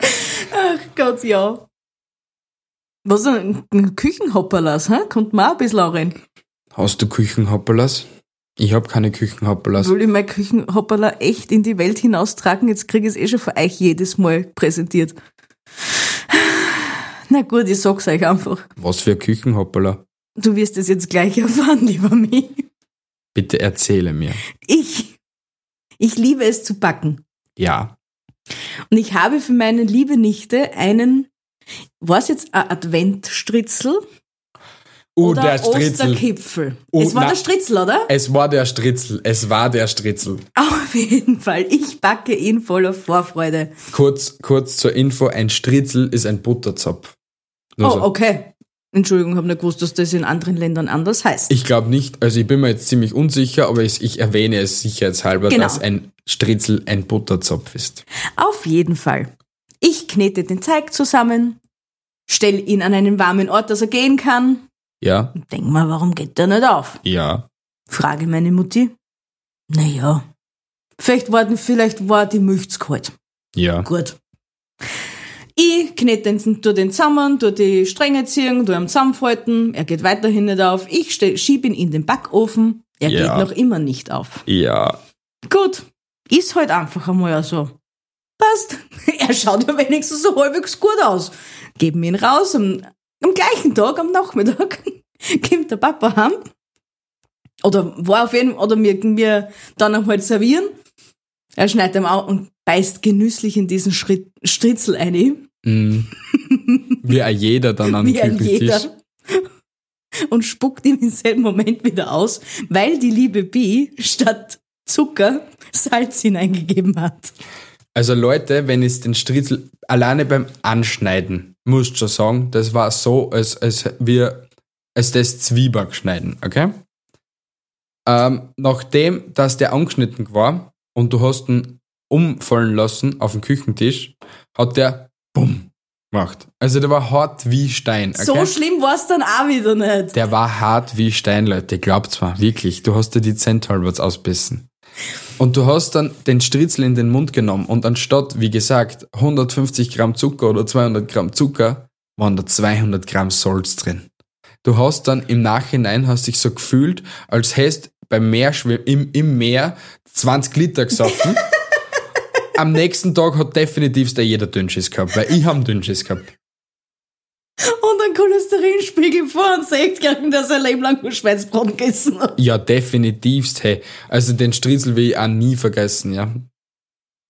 [SPEAKER 2] Ach Gott, ja. Was ein, ein Küchenhopperlas, hä? Kommt auch ein bisschen auch rein.
[SPEAKER 1] Hast du Küchenhopperlas? Ich habe keine Küchenhopperlas.
[SPEAKER 2] Will ich mein Küchenhopperla echt in die Welt hinaustragen? Jetzt kriege ich es eh schon von euch jedes Mal präsentiert. Na gut, ich sag's euch einfach.
[SPEAKER 1] Was für Küchenhopperla?
[SPEAKER 2] Du wirst es jetzt gleich erfahren, lieber mich.
[SPEAKER 1] Bitte erzähle mir.
[SPEAKER 2] Ich, ich liebe es zu backen.
[SPEAKER 1] Ja.
[SPEAKER 2] Und ich habe für meine liebe Nichte einen, was jetzt ein Adventstritzel
[SPEAKER 1] Oh,
[SPEAKER 2] oder
[SPEAKER 1] der Stritzel.
[SPEAKER 2] Osterkipfel?
[SPEAKER 1] Oh,
[SPEAKER 2] es war
[SPEAKER 1] na-
[SPEAKER 2] der Stritzel, oder?
[SPEAKER 1] Es war der Stritzel. Es war der Stritzel.
[SPEAKER 2] Auf jeden Fall. Ich backe ihn voller Vorfreude.
[SPEAKER 1] Kurz, kurz zur Info, ein Stritzel ist ein Butterzopf. Nur
[SPEAKER 2] Oh,
[SPEAKER 1] so.
[SPEAKER 2] okay. Entschuldigung, habe nicht gewusst, dass das in anderen Ländern anders heißt.
[SPEAKER 1] Ich glaube nicht, also ich bin mir jetzt ziemlich unsicher, aber ich, ich erwähne es sicherheitshalber,
[SPEAKER 2] Genau.
[SPEAKER 1] dass ein Stritzel ein Butterzopf ist.
[SPEAKER 2] Auf jeden Fall. Ich knete den Teig zusammen, stell ihn an einen warmen Ort, dass er gehen kann.
[SPEAKER 1] Ja?
[SPEAKER 2] Denk mal, warum geht der nicht auf?
[SPEAKER 1] Ja.
[SPEAKER 2] Frage meine Mutti. Naja, vielleicht war, vielleicht war die Milch zu kalt.
[SPEAKER 1] Ja.
[SPEAKER 2] Gut. Ich knete den, tu den zusammen, tu die Stränge ziehen, tu ihn zusammenfalten. Er geht weiterhin nicht auf. Ich stell, schieb ihn in den Backofen. Er
[SPEAKER 1] Ja.
[SPEAKER 2] geht noch immer nicht auf.
[SPEAKER 1] Ja.
[SPEAKER 2] Gut, ist halt einfach einmal so. Passt. Er schaut ja wenigstens so halbwegs gut aus. Geben ihn raus am, am gleichen Tag, am Nachmittag, kommt der Papa heim. Oder war auf jeden oder mir, mir dann halt servieren. Er schneidet ihm auf und beißt genüsslich in diesen Schritt, Stritzel ein.
[SPEAKER 1] Mm. Wie ein jeder dann am
[SPEAKER 2] wie ein jeder. Und spuckt ihm im selben Moment wieder aus, weil die liebe Bi statt Zucker Salz hineingegeben hat.
[SPEAKER 1] Also Leute, wenn ich den Stritzel alleine beim Anschneiden, musst schon sagen, das war so, als, als wir als das Zwieback schneiden, okay? Ähm, nachdem, dass der angeschnitten war und du hast ihn umfallen lassen auf den Küchentisch, hat der Bumm gemacht. Also der war hart wie Stein, okay?
[SPEAKER 2] So schlimm war es dann auch wieder nicht.
[SPEAKER 1] Der war hart wie Stein, Leute. Glaubt's mir, wirklich. Du hast dir die Zenthalberts ausbissen. Und du hast dann den Stritzel in den Mund genommen und anstatt, wie gesagt, 150 Gramm Zucker oder 200 Gramm Zucker, waren da 200 Gramm Salz drin. Du hast dann im Nachhinein, hast dich so gefühlt, als hättest beim Meer, schwimm- im, im Meer 20 Liter gesoffen. Am nächsten Tag hat definitiv der jeder Dünnschiss gehabt, weil ich hab Dünnschiss gehabt.
[SPEAKER 2] Und ein Cholesterinspiegel vor und sagt, kriegen, dass er Leben lang nur Schweinsbraten gegessen hat.
[SPEAKER 1] Ja, definitivst, hey. Also den Stritzel will ich auch nie vergessen, ja.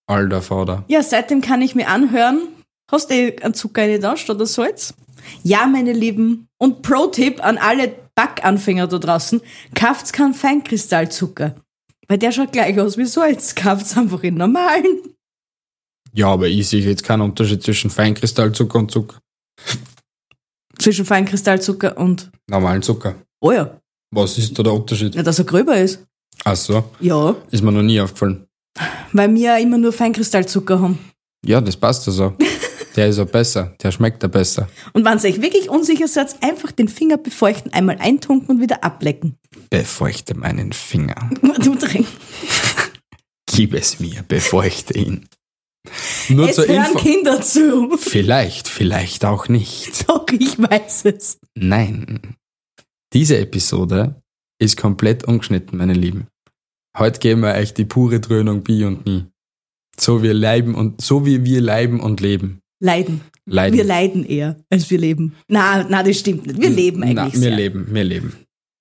[SPEAKER 1] Alter Vater.
[SPEAKER 2] Ja, seitdem kann ich mir anhören. Hast du eh einen Zucker da statt das Salz? Ja, meine Lieben. Und Pro-Tipp an alle Backanfänger da draußen. Kauft's keinen Feinkristallzucker. Weil der schaut gleich aus wie Salz. Kauft's einfach in normalen.
[SPEAKER 1] Ja, aber ich sehe jetzt keinen Unterschied zwischen Feinkristallzucker und Zucker.
[SPEAKER 2] Zwischen Feinkristallzucker und,
[SPEAKER 1] Normalen Zucker.
[SPEAKER 2] oh ja,
[SPEAKER 1] Was ist da der Unterschied?
[SPEAKER 2] ja, dass er gröber ist.
[SPEAKER 1] Ach so,
[SPEAKER 2] Ja,
[SPEAKER 1] ist mir noch nie aufgefallen.
[SPEAKER 2] weil wir ja immer nur Feinkristallzucker haben.
[SPEAKER 1] Ja, das passt ja so. Der ist ja besser, der schmeckt ja besser.
[SPEAKER 2] Und wenn ihr euch wirklich unsicher seid, einfach den Finger befeuchten, einmal eintunken und wieder ablecken.
[SPEAKER 1] Befeuchte meinen Finger.
[SPEAKER 2] Du.
[SPEAKER 1] Gib es mir, befeuchte ihn. Nur
[SPEAKER 2] Es
[SPEAKER 1] zur
[SPEAKER 2] hören
[SPEAKER 1] Info.
[SPEAKER 2] Kinder zu.
[SPEAKER 1] Vielleicht, vielleicht auch nicht.
[SPEAKER 2] Doch, ich weiß es.
[SPEAKER 1] Nein. Diese Episode ist komplett ungeschnitten, meine Lieben. Heute geben wir euch die pure Dröhnung Bi und Nie. So wir leiben und so wie wir leiben und leben.
[SPEAKER 2] Leiden.
[SPEAKER 1] Leiden.
[SPEAKER 2] Wir leiden eher, als wir leben. Na, na, das stimmt nicht. Wir leben eigentlich
[SPEAKER 1] Na, wir
[SPEAKER 2] sehr.
[SPEAKER 1] leben, wir leben.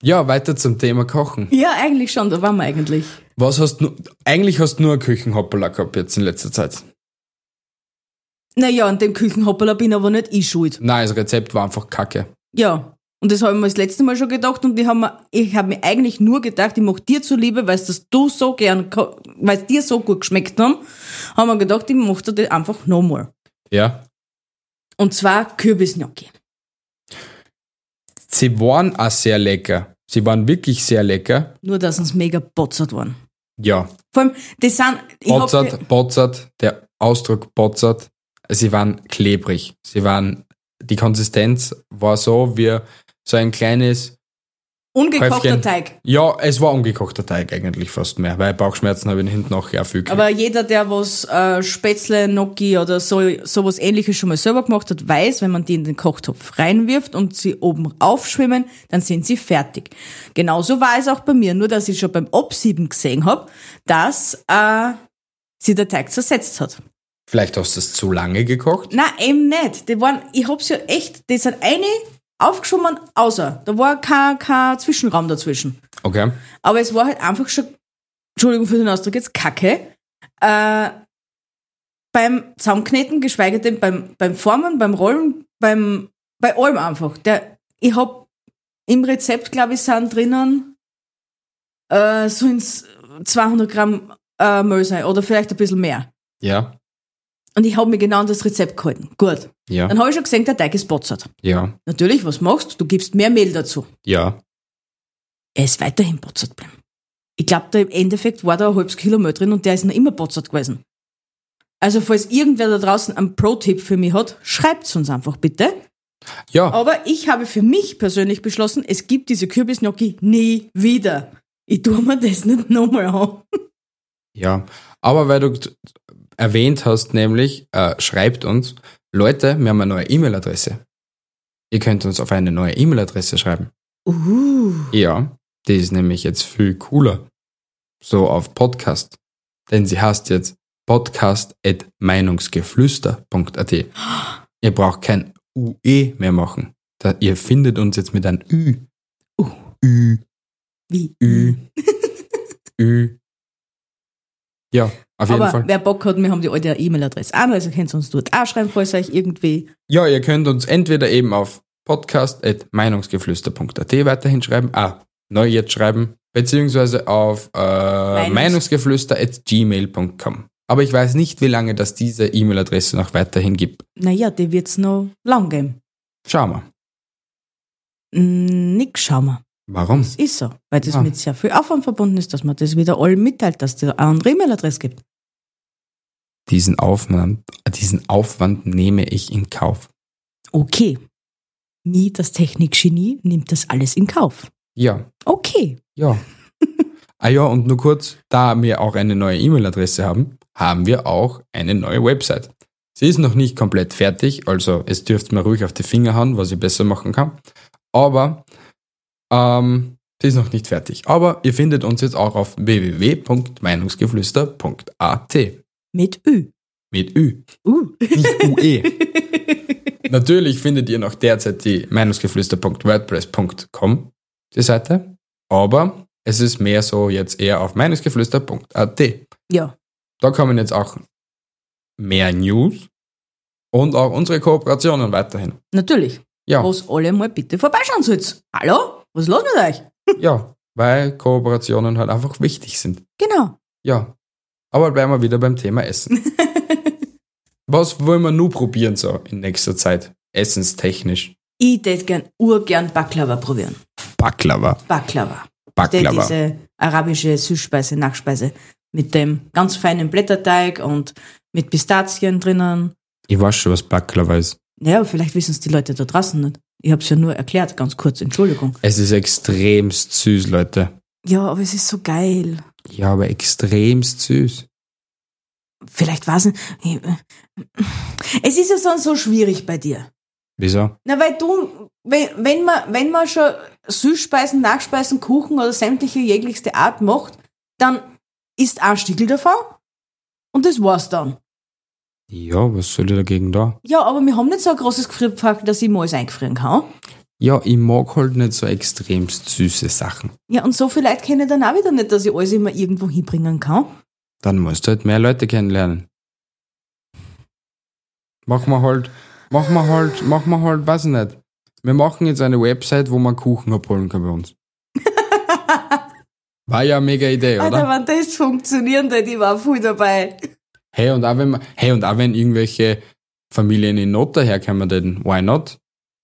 [SPEAKER 1] Ja, weiter zum Thema Kochen.
[SPEAKER 2] Ja, eigentlich schon, da waren wir eigentlich.
[SPEAKER 1] Was hast du, eigentlich hast du nur einen Küchenhoppala gehabt jetzt in letzter Zeit.
[SPEAKER 2] Naja, an dem Küchenhoppala bin aber nicht ich schuld.
[SPEAKER 1] Nein, das Rezept war einfach kacke.
[SPEAKER 2] Ja. Und das habe ich mir das letzte Mal schon gedacht und ich habe mir, ich habe mir eigentlich nur gedacht, ich mache dir zuliebe, weil es das du so gern, weil es dir so gut geschmeckt haben, haben wir gedacht, ich mache dir das einfach nochmal.
[SPEAKER 1] Ja.
[SPEAKER 2] Und zwar Kürbisgnocchi.
[SPEAKER 1] Sie waren auch sehr lecker. Sie waren wirklich sehr lecker.
[SPEAKER 2] Nur, dass uns mega botzert waren.
[SPEAKER 1] Ja.
[SPEAKER 2] Vor allem, das sind, ich hab,
[SPEAKER 1] Botzert, botzert, der Ausdruck botzert. Sie waren klebrig. Sie waren, die Konsistenz war so wie so ein kleines,
[SPEAKER 2] ungekochter
[SPEAKER 1] Häufchen.
[SPEAKER 2] Teig.
[SPEAKER 1] ja, es war ungekochter Teig eigentlich fast mehr, weil Bauchschmerzen habe ich hinten nachher auch viel gekriegt.
[SPEAKER 2] Aber jeder, der was äh, Spätzle, Gnocchi oder so sowas ähnliches schon mal selber gemacht hat, weiß, wenn man die in den Kochtopf reinwirft und sie oben aufschwimmen, dann sind sie fertig. Genauso war es auch bei mir, nur dass ich schon beim Absieben gesehen habe, dass äh, sie der Teig zersetzt hat.
[SPEAKER 1] Vielleicht hast du es zu lange gekocht.
[SPEAKER 2] Na, eben nicht. Die waren, ich hab's ja echt, die sind eine aufgeschoben, außer. Da war kein, kein Zwischenraum dazwischen.
[SPEAKER 1] Okay.
[SPEAKER 2] Aber es war halt einfach schon, Entschuldigung für den Ausdruck jetzt, Kacke. Äh, beim Zusammenkneten, geschweige denn beim, beim Formen, beim Rollen, beim, bei allem einfach. Der, ich hab im Rezept, glaube ich, sind drinnen äh, so ins 200 Gramm äh, Mehl sein oder vielleicht ein bisschen mehr.
[SPEAKER 1] Ja.
[SPEAKER 2] Und ich habe mir genau an das Rezept gehalten. Gut.
[SPEAKER 1] Ja.
[SPEAKER 2] Dann habe ich schon gesehen, der Teig ist botzert.
[SPEAKER 1] Ja.
[SPEAKER 2] Natürlich, was machst du? Du gibst mehr Mehl dazu.
[SPEAKER 1] Ja.
[SPEAKER 2] Er ist weiterhin botzert bleiben. Ich glaube, da im Endeffekt war da ein halbes Kilo Mehl drin und der ist noch immer botzert gewesen. Also, falls irgendwer da draußen einen Pro-Tipp für mich hat, schreibt's uns einfach bitte.
[SPEAKER 1] Ja.
[SPEAKER 2] Aber ich habe für mich persönlich beschlossen, es gibt diese Kürbisgnocchi nie wieder. Ich tue mir das nicht nochmal an.
[SPEAKER 1] Ja, aber weil du erwähnt hast, nämlich, äh, schreibt uns, Leute, wir haben eine neue E-Mail-Adresse. Ihr könnt uns auf eine neue E-Mail-Adresse schreiben.
[SPEAKER 2] Uh.
[SPEAKER 1] Ja. Die ist nämlich jetzt viel cooler. So auf Podcast. Denn sie heißt jetzt podcast.meinungsgeflüster.at. Ihr braucht kein UE mehr machen. Da, ihr findet uns jetzt mit einem Ü.
[SPEAKER 2] Uh.
[SPEAKER 1] Ü.
[SPEAKER 2] Wie?
[SPEAKER 1] Ü. Ü. Ja, auf jeden
[SPEAKER 2] Aber
[SPEAKER 1] Fall.
[SPEAKER 2] wer Bock hat, wir haben die alte E-Mail-Adresse an, also könnt ihr uns dort auch schreiben, falls euch irgendwie.
[SPEAKER 1] Ja, ihr könnt uns entweder eben auf podcast.meinungsgeflüster.at weiterhin schreiben, ah, neu jetzt schreiben, beziehungsweise auf äh,
[SPEAKER 2] Meinungs-
[SPEAKER 1] meinungsgeflüster.gmail.com. Aber ich weiß nicht, wie lange das diese E-Mail-Adresse noch weiterhin gibt.
[SPEAKER 2] Naja, die wird's noch lang geben.
[SPEAKER 1] Schauen wir.
[SPEAKER 2] Nix schauen wir.
[SPEAKER 1] Warum?
[SPEAKER 2] Das ist so. Weil das
[SPEAKER 1] Ah.
[SPEAKER 2] mit sehr viel Aufwand verbunden ist, dass man das wieder allen mitteilt, dass es eine andere E-Mail-Adresse gibt.
[SPEAKER 1] Diesen Aufwand, diesen Aufwand nehme ich in Kauf.
[SPEAKER 2] Okay. Nie das Technikgenie nimmt das alles in Kauf.
[SPEAKER 1] Ja,
[SPEAKER 2] Okay.
[SPEAKER 1] ja. ah ja, und nur kurz, da wir auch eine neue E-Mail-Adresse haben, haben wir auch eine neue Website. Sie ist noch nicht komplett fertig, also es dürft mir ruhig auf die Finger hauen, was ich besser machen kann. Aber ähm, sie ist noch nicht fertig. Aber ihr findet uns jetzt auch auf www.meinungsgeflüster.at
[SPEAKER 2] Mit Ü.
[SPEAKER 1] mit Ü,
[SPEAKER 2] Uh.
[SPEAKER 1] nicht UE. Natürlich findet ihr noch derzeit die meinungsgeflüster.wordpress.com, die Seite, aber es ist mehr so jetzt eher auf meinungsgeflüster.at.
[SPEAKER 2] ja.
[SPEAKER 1] Da kommen jetzt auch mehr News und auch unsere Kooperationen weiterhin.
[SPEAKER 2] Natürlich.
[SPEAKER 1] Ja,
[SPEAKER 2] Was alle mal bitte vorbeischauen sollt. Hallo? Was ist los mit euch?
[SPEAKER 1] ja, weil Kooperationen halt einfach wichtig sind.
[SPEAKER 2] Genau.
[SPEAKER 1] Ja, aber bleiben wir wieder beim Thema Essen. Was wollen wir nur probieren so in nächster Zeit? Essenstechnisch.
[SPEAKER 2] Ich tät gern urgern Baklava probieren.
[SPEAKER 1] Baklava.
[SPEAKER 2] Baklava.
[SPEAKER 1] Baklava.
[SPEAKER 2] diese arabische Süßspeise, Nachspeise mit dem ganz feinen Blätterteig und mit Pistazien drinnen.
[SPEAKER 1] Ich weiß schon, was Baklava ist.
[SPEAKER 2] Ja, vielleicht wissen es die Leute da draußen nicht. Ich habe es ja nur erklärt, ganz kurz, Entschuldigung.
[SPEAKER 1] Es ist extremst süß, Leute.
[SPEAKER 2] Ja, aber es ist so geil.
[SPEAKER 1] Ja, aber extremst süß.
[SPEAKER 2] Vielleicht war es. nicht- Es ist ja so, so schwierig bei dir.
[SPEAKER 1] Wieso?
[SPEAKER 2] Na, weil du, wenn, wenn man, wenn man schon Süßspeisen, Nachspeisen, Kuchen oder sämtliche jeglichste Art macht, dann isst ein Stickel davon und das war's dann.
[SPEAKER 1] Ja, was soll ich dagegen da?
[SPEAKER 2] Ja, aber wir haben nicht so ein großes Gefrierfach, dass ich mal alles einfrieren kann.
[SPEAKER 1] Ja, ich mag halt nicht so extremst süße Sachen.
[SPEAKER 2] Ja, und so viel Leute kenne ich dann auch wieder nicht, dass ich alles immer irgendwo hinbringen kann.
[SPEAKER 1] Dann musst du halt mehr Leute kennenlernen. Machen wir halt, machen wir halt, machen wir halt, weiß ich nicht. Wir machen jetzt eine Website, wo man Kuchen abholen kann bei uns. War ja eine mega Idee,
[SPEAKER 2] Alter,
[SPEAKER 1] oder?
[SPEAKER 2] wenn das funktionieren würde, ich war voll dabei.
[SPEAKER 1] Hey, und auch wenn, man- hey, und auch wenn irgendwelche Familien in Not daherkommen, dann why not?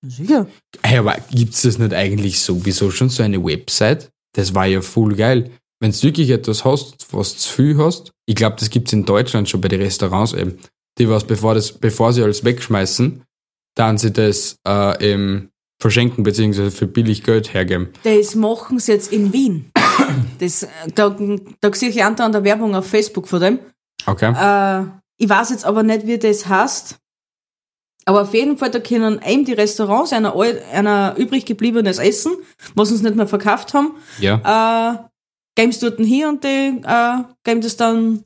[SPEAKER 2] Sicher.
[SPEAKER 1] Hey, aber gibt's das nicht eigentlich sowieso schon so eine Website? Das war ja voll geil. Wenn du wirklich etwas hast, was zu viel hast, ich glaube, das gibt's in Deutschland schon bei den Restaurants eben. Die was, bevor, das, bevor sie alles wegschmeißen, dann sie das äh, eben verschenken beziehungsweise für billig Geld hergeben.
[SPEAKER 2] Das machen sie jetzt in Wien. Das, äh, da, da sehe ich an der Werbung auf Facebook von dem.
[SPEAKER 1] Okay?
[SPEAKER 2] Äh, ich weiß jetzt aber nicht, wie das heißt. Aber auf jeden Fall, da können eben die Restaurants einer, einer übrig gebliebenes Essen, was uns nicht mehr verkauft haben,
[SPEAKER 1] Ja.
[SPEAKER 2] äh, geben sie dort hin und die äh, geben das dann,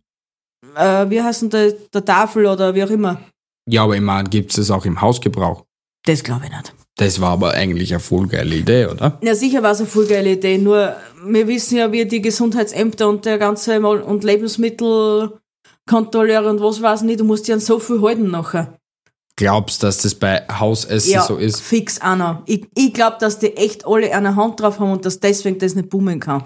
[SPEAKER 2] äh, wie heißt denn der, Tafel oder wie auch immer.
[SPEAKER 1] Ja, aber ich meine, gibt's das auch im Hausgebrauch?
[SPEAKER 2] Das glaube ich nicht.
[SPEAKER 1] Das war aber eigentlich eine voll geile Idee, oder?
[SPEAKER 2] Ja, sicher war es eine voll geile Idee, nur wir wissen ja, wie die Gesundheitsämter und der ganze Mal- und Lebensmittelkontrolleure und was weiß nicht, du musst ja an so viel halten nachher.
[SPEAKER 1] Glaubst du, dass das bei Hausessen
[SPEAKER 2] Ja,
[SPEAKER 1] so ist?
[SPEAKER 2] fix einer. Ich, ich glaube, dass die echt alle eine Hand drauf haben und dass deswegen das nicht boomen kann.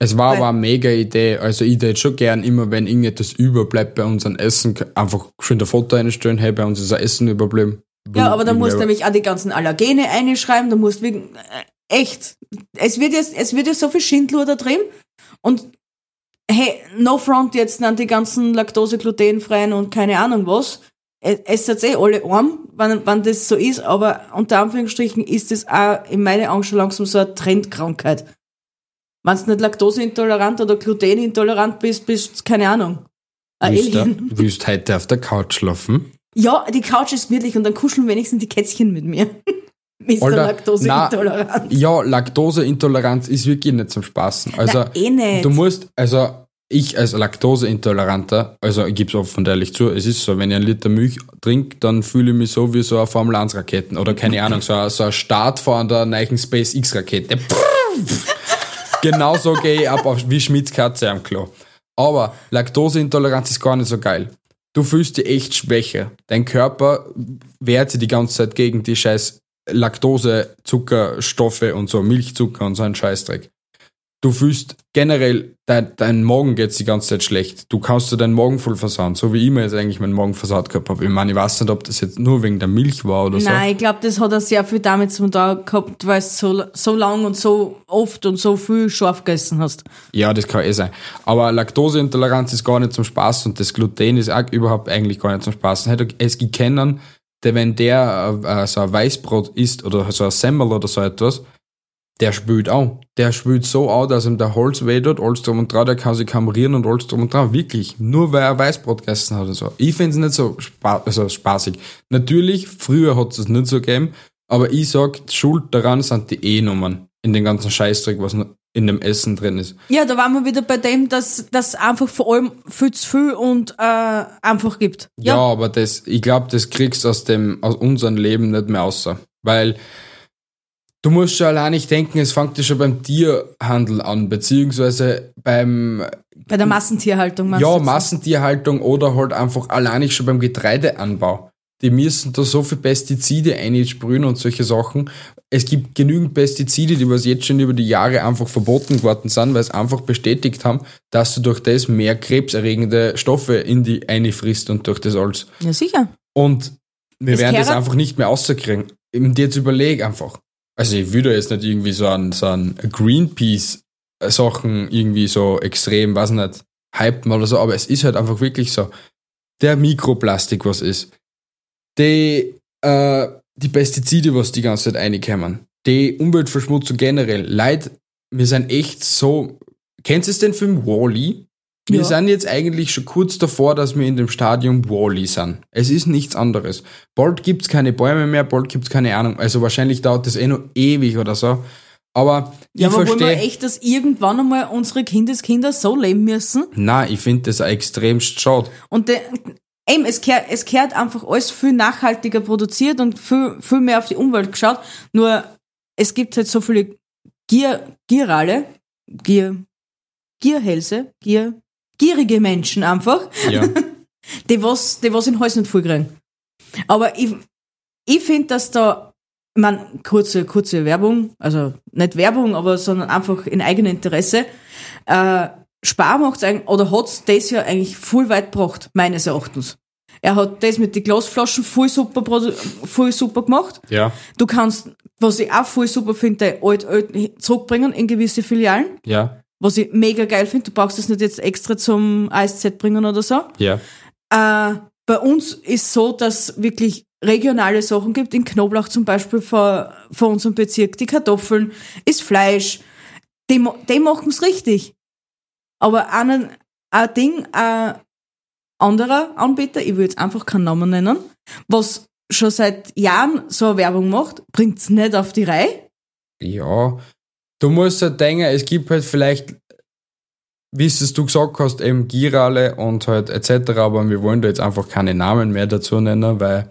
[SPEAKER 1] Es war
[SPEAKER 2] Weil-
[SPEAKER 1] aber eine mega Idee. Also ich hätte schon gern immer, wenn irgendetwas überbleibt bei unserem Essen, einfach schön ein Foto einstellen, hey, bei uns ist ein Essen überblieben.
[SPEAKER 2] Ja, aber da musst du nämlich auch die ganzen Allergene einschreiben, da musst wegen, äh, echt. Es wird jetzt, es wird jetzt so viel Schindler da drin und hey, no front jetzt an die ganzen Laktose, glutenfreien und keine Ahnung was. Es sind eh alle arm, wenn, wenn das so ist, aber unter Anführungsstrichen ist das auch in meinen Augen schon langsam so eine Trendkrankheit. Wenn du nicht laktoseintolerant oder glutenintolerant bist, bist du, keine Ahnung. Ein
[SPEAKER 1] Willst du,
[SPEAKER 2] Alien.
[SPEAKER 1] willst heute auf der Couch schlafen?
[SPEAKER 2] Ja, die Couch ist gemütlich und dann kuscheln wenigstens die Kätzchen mit mir. Mr.
[SPEAKER 1] Alter,
[SPEAKER 2] Laktoseintolerant.
[SPEAKER 1] na, Ja, Laktoseintoleranz ist wirklich nicht zum Spaßen. Also,
[SPEAKER 2] Na, eh nicht.
[SPEAKER 1] du musst, also ich als Laktoseintoleranter, also ich gebe es offen und ehrlich zu, es ist so, wenn ich einen Liter Milch trinke, dann fühle ich mich so wie so eine Formel 1 Raketen oder keine Ahnung, so ein, so ein Start von der neuen SpaceX Rakete. Genauso gehe ich ab wie Schmidts Katze am Klo. Aber Laktoseintoleranz ist gar nicht so geil. Du fühlst dich echt schwächer. Dein Körper wehrt sich die ganze Zeit gegen die scheiß Laktose, Zuckerstoffe und so, Milchzucker und so ein Scheißdreck. Du fühlst generell, dein, dein Magen geht die ganze Zeit schlecht. Du kannst dir deinen Magen voll versauen, so wie ich mir jetzt eigentlich meinen Magen versaut gehabt habe. Ich meine, ich weiß nicht, ob das jetzt nur wegen der Milch war oder so.
[SPEAKER 2] Nein, ich glaube, das hat er sehr viel damit zu tun gehabt, weil du so, so lang und so oft und so viel scharf gegessen hast.
[SPEAKER 1] Ja, das kann eh sein. Aber Laktoseintoleranz ist gar nicht zum Spaß und das Gluten ist auch überhaupt eigentlich gar nicht zum Spaß. Hätte es kennen, der wenn der äh, so ein Weißbrot isst oder so ein Semmel oder so etwas, der spült auch. Der spült so auch, dass ihm der Holz weh tut, alles drum und dran, der kann sich kamerieren und alles drum und dran. Wirklich. Nur weil er Weißbrot gegessen hat oder so. Ich finde es nicht so spa also spaßig. Natürlich, früher hat es nicht so gegeben, aber ich sag, Schuld daran sind die E-Nummern in den ganzen Scheißdreck, was in dem Essen drin ist.
[SPEAKER 2] Ja, da waren wir wieder bei dem, dass das einfach vor allem viel zu viel und äh, einfach gibt.
[SPEAKER 1] Ja, aber das, ich glaube, das kriegst du aus dem, aus unserem Leben nicht mehr außer. Weil du musst schon allein nicht denken, es fängt ja schon beim Tierhandel an, beziehungsweise beim,
[SPEAKER 2] Bei der Massentierhaltung. meinst
[SPEAKER 1] ja? Massentierhaltung oder halt einfach allein schon beim Getreideanbau. Die müssen da so viel Pestizide einsprühen und solche Sachen. Es gibt genügend Pestizide, die was jetzt schon über die Jahre einfach verboten worden sind, weil es einfach bestätigt haben, dass du durch das mehr krebserregende Stoffe in die einfrisst und durch das alles.
[SPEAKER 2] Ja, sicher.
[SPEAKER 1] Und wir
[SPEAKER 2] Es
[SPEAKER 1] werden das einfach nicht mehr rauskriegen. Eben dir jetzt überleg einfach. Also ich würde jetzt nicht irgendwie so an so an Greenpeace-Sachen irgendwie so extrem, weiß nicht, hypen oder so, aber es ist halt einfach wirklich so. Der Mikroplastik, was ist. Die, äh, die Pestizide, was die ganze Zeit reinkommen. Die Umweltverschmutzung generell. Leid, wir sind echt so. Kennst du den Film Wall-E? Wir
[SPEAKER 2] Ja.
[SPEAKER 1] sind jetzt eigentlich schon kurz davor, dass wir in dem Stadium Wall-E sind. Es ist nichts anderes. Bald gibt's keine Bäume mehr, bald gibt's keine Ahnung. Also wahrscheinlich dauert das eh noch ewig oder so. Aber ich
[SPEAKER 2] Ja, aber wollen wir
[SPEAKER 1] verstehe.
[SPEAKER 2] echt, dass irgendwann einmal unsere Kindeskinder so leben müssen?
[SPEAKER 1] Nein, ich finde das auch extremst schade.
[SPEAKER 2] Und de, eben, es kehrt, es kehrt einfach alles viel nachhaltiger produziert und viel, viel mehr auf die Umwelt geschaut. Nur es gibt halt so viele Gier, Gierale, Gier, Gierhälse, Gier, gierige Menschen einfach,
[SPEAKER 1] Ja.
[SPEAKER 2] die was, die was in den Hals nicht voll kriegen. Aber ich, ich finde, dass da, ich meine, kurze, kurze Werbung, also nicht Werbung, aber sondern einfach in eigenem Interesse, äh, Spar macht's eigentlich, oder hat's das ja eigentlich voll weit gebracht, meines Erachtens. Er hat das mit den Glasflaschen voll super, voll super gemacht.
[SPEAKER 1] ja.
[SPEAKER 2] Du kannst, was ich auch voll super finde, alt, alt zurückbringen in gewisse Filialen.
[SPEAKER 1] Ja.
[SPEAKER 2] Was ich mega geil finde. Du brauchst das nicht jetzt extra zum ASZ bringen oder so.
[SPEAKER 1] Ja.
[SPEAKER 2] Äh, bei uns ist so, dass wirklich regionale Sachen gibt. In Knoblauch zum Beispiel von, von unserem Bezirk. Die Kartoffeln, ist Fleisch. Die, die machen es richtig. Aber einen, ein Ding, ein anderer Anbieter, ich will jetzt einfach keinen Namen nennen, was schon seit Jahren so eine Werbung macht, bringt's nicht auf die Reihe.
[SPEAKER 1] Ja, du musst halt denken, es gibt halt vielleicht, wie es du gesagt hast, eben Girale und halt etc., aber wir wollen da jetzt einfach keine Namen mehr dazu nennen, weil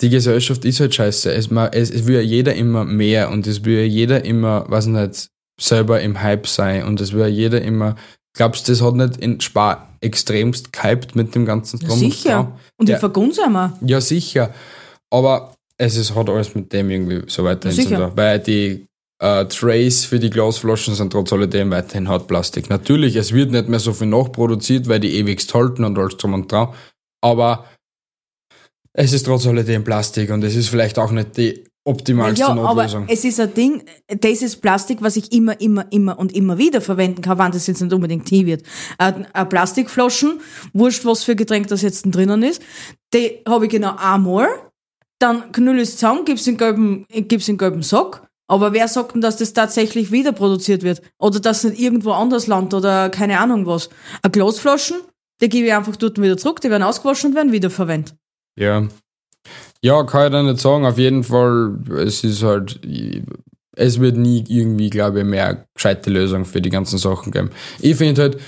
[SPEAKER 1] die Gesellschaft ist halt scheiße. Es, es, es will ja jeder immer mehr und es will ja jeder immer, weiß nicht, selber im Hype sein und es will ja jeder immer, glaubst du, das hat nicht in Spar extremst gehypt mit dem ganzen
[SPEAKER 2] Ja,
[SPEAKER 1] Drum und
[SPEAKER 2] sicher.
[SPEAKER 1] Dran?
[SPEAKER 2] Und
[SPEAKER 1] Ja.
[SPEAKER 2] ich vergunse einmal.
[SPEAKER 1] Ja, sicher. Aber es ist, hat alles mit dem irgendwie so weiterhin zu
[SPEAKER 2] Sicher.
[SPEAKER 1] tun. Weil die äh, Trays für die Glasflaschen sind trotz alledem weiterhin Hartplastik. Natürlich, es wird nicht mehr so viel nachproduziert, weil die ewigst halten und alles drum und dran. Aber es ist trotz alledem Plastik und es ist vielleicht auch nicht die optimalste
[SPEAKER 2] Ja, aber
[SPEAKER 1] Notlösung.
[SPEAKER 2] es ist ein Ding, das ist Plastik, was ich immer, immer, immer und immer wieder verwenden kann, wann das jetzt nicht unbedingt hin wird. Ein ein Plastikflaschen, wurscht, was für Getränk das jetzt drinnen ist, die habe ich genau einmal, dann knüll ich es zusammen, gib's in gelben, gib's in gelben Sack, aber wer sagt denn, dass das tatsächlich wieder produziert wird? Oder dass nicht irgendwo anders landet oder keine Ahnung was. Eine Glasflaschen, die gebe ich einfach dort wieder zurück, die werden ausgewaschen und werden wiederverwendet.
[SPEAKER 1] Ja. Ja, kann ich da nicht sagen. Auf jeden Fall, es ist halt, es wird nie irgendwie, glaube ich, mehr gescheite Lösung für die ganzen Sachen geben. Ich finde halt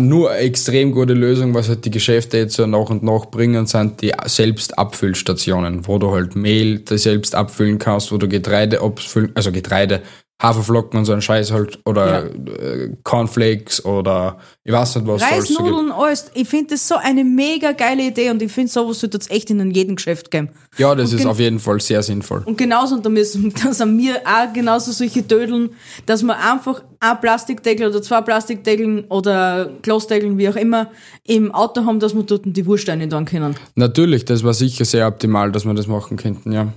[SPEAKER 1] nur eine extrem gute Lösung, was halt die Geschäfte jetzt so nach und nach bringen, sind die Selbstabfüllstationen, wo du halt Mehl selbst abfüllen kannst, wo du Getreide abfüllen, also Getreide, Haferflocken und so ein Scheiß halt, oder äh, Cornflakes oder ich weiß nicht was.
[SPEAKER 2] Reis,
[SPEAKER 1] soll's so
[SPEAKER 2] Nudeln, alles. Ich finde das so eine mega geile Idee und ich finde, sowas sollte es echt in jedem Geschäft geben.
[SPEAKER 1] Ja, das ist
[SPEAKER 2] gen-
[SPEAKER 1] auf jeden Fall sehr sinnvoll.
[SPEAKER 2] Und genauso, und da müssen, da sind wir auch genauso solche Dödeln, dass wir einfach ein Plastikdeckel oder zwei Plastikdeckeln oder Glasdeckeln, wie auch immer, im Auto haben, dass wir dort die Wursteine dann können.
[SPEAKER 1] Natürlich, das war sicher sehr optimal, dass wir das machen könnten, ja.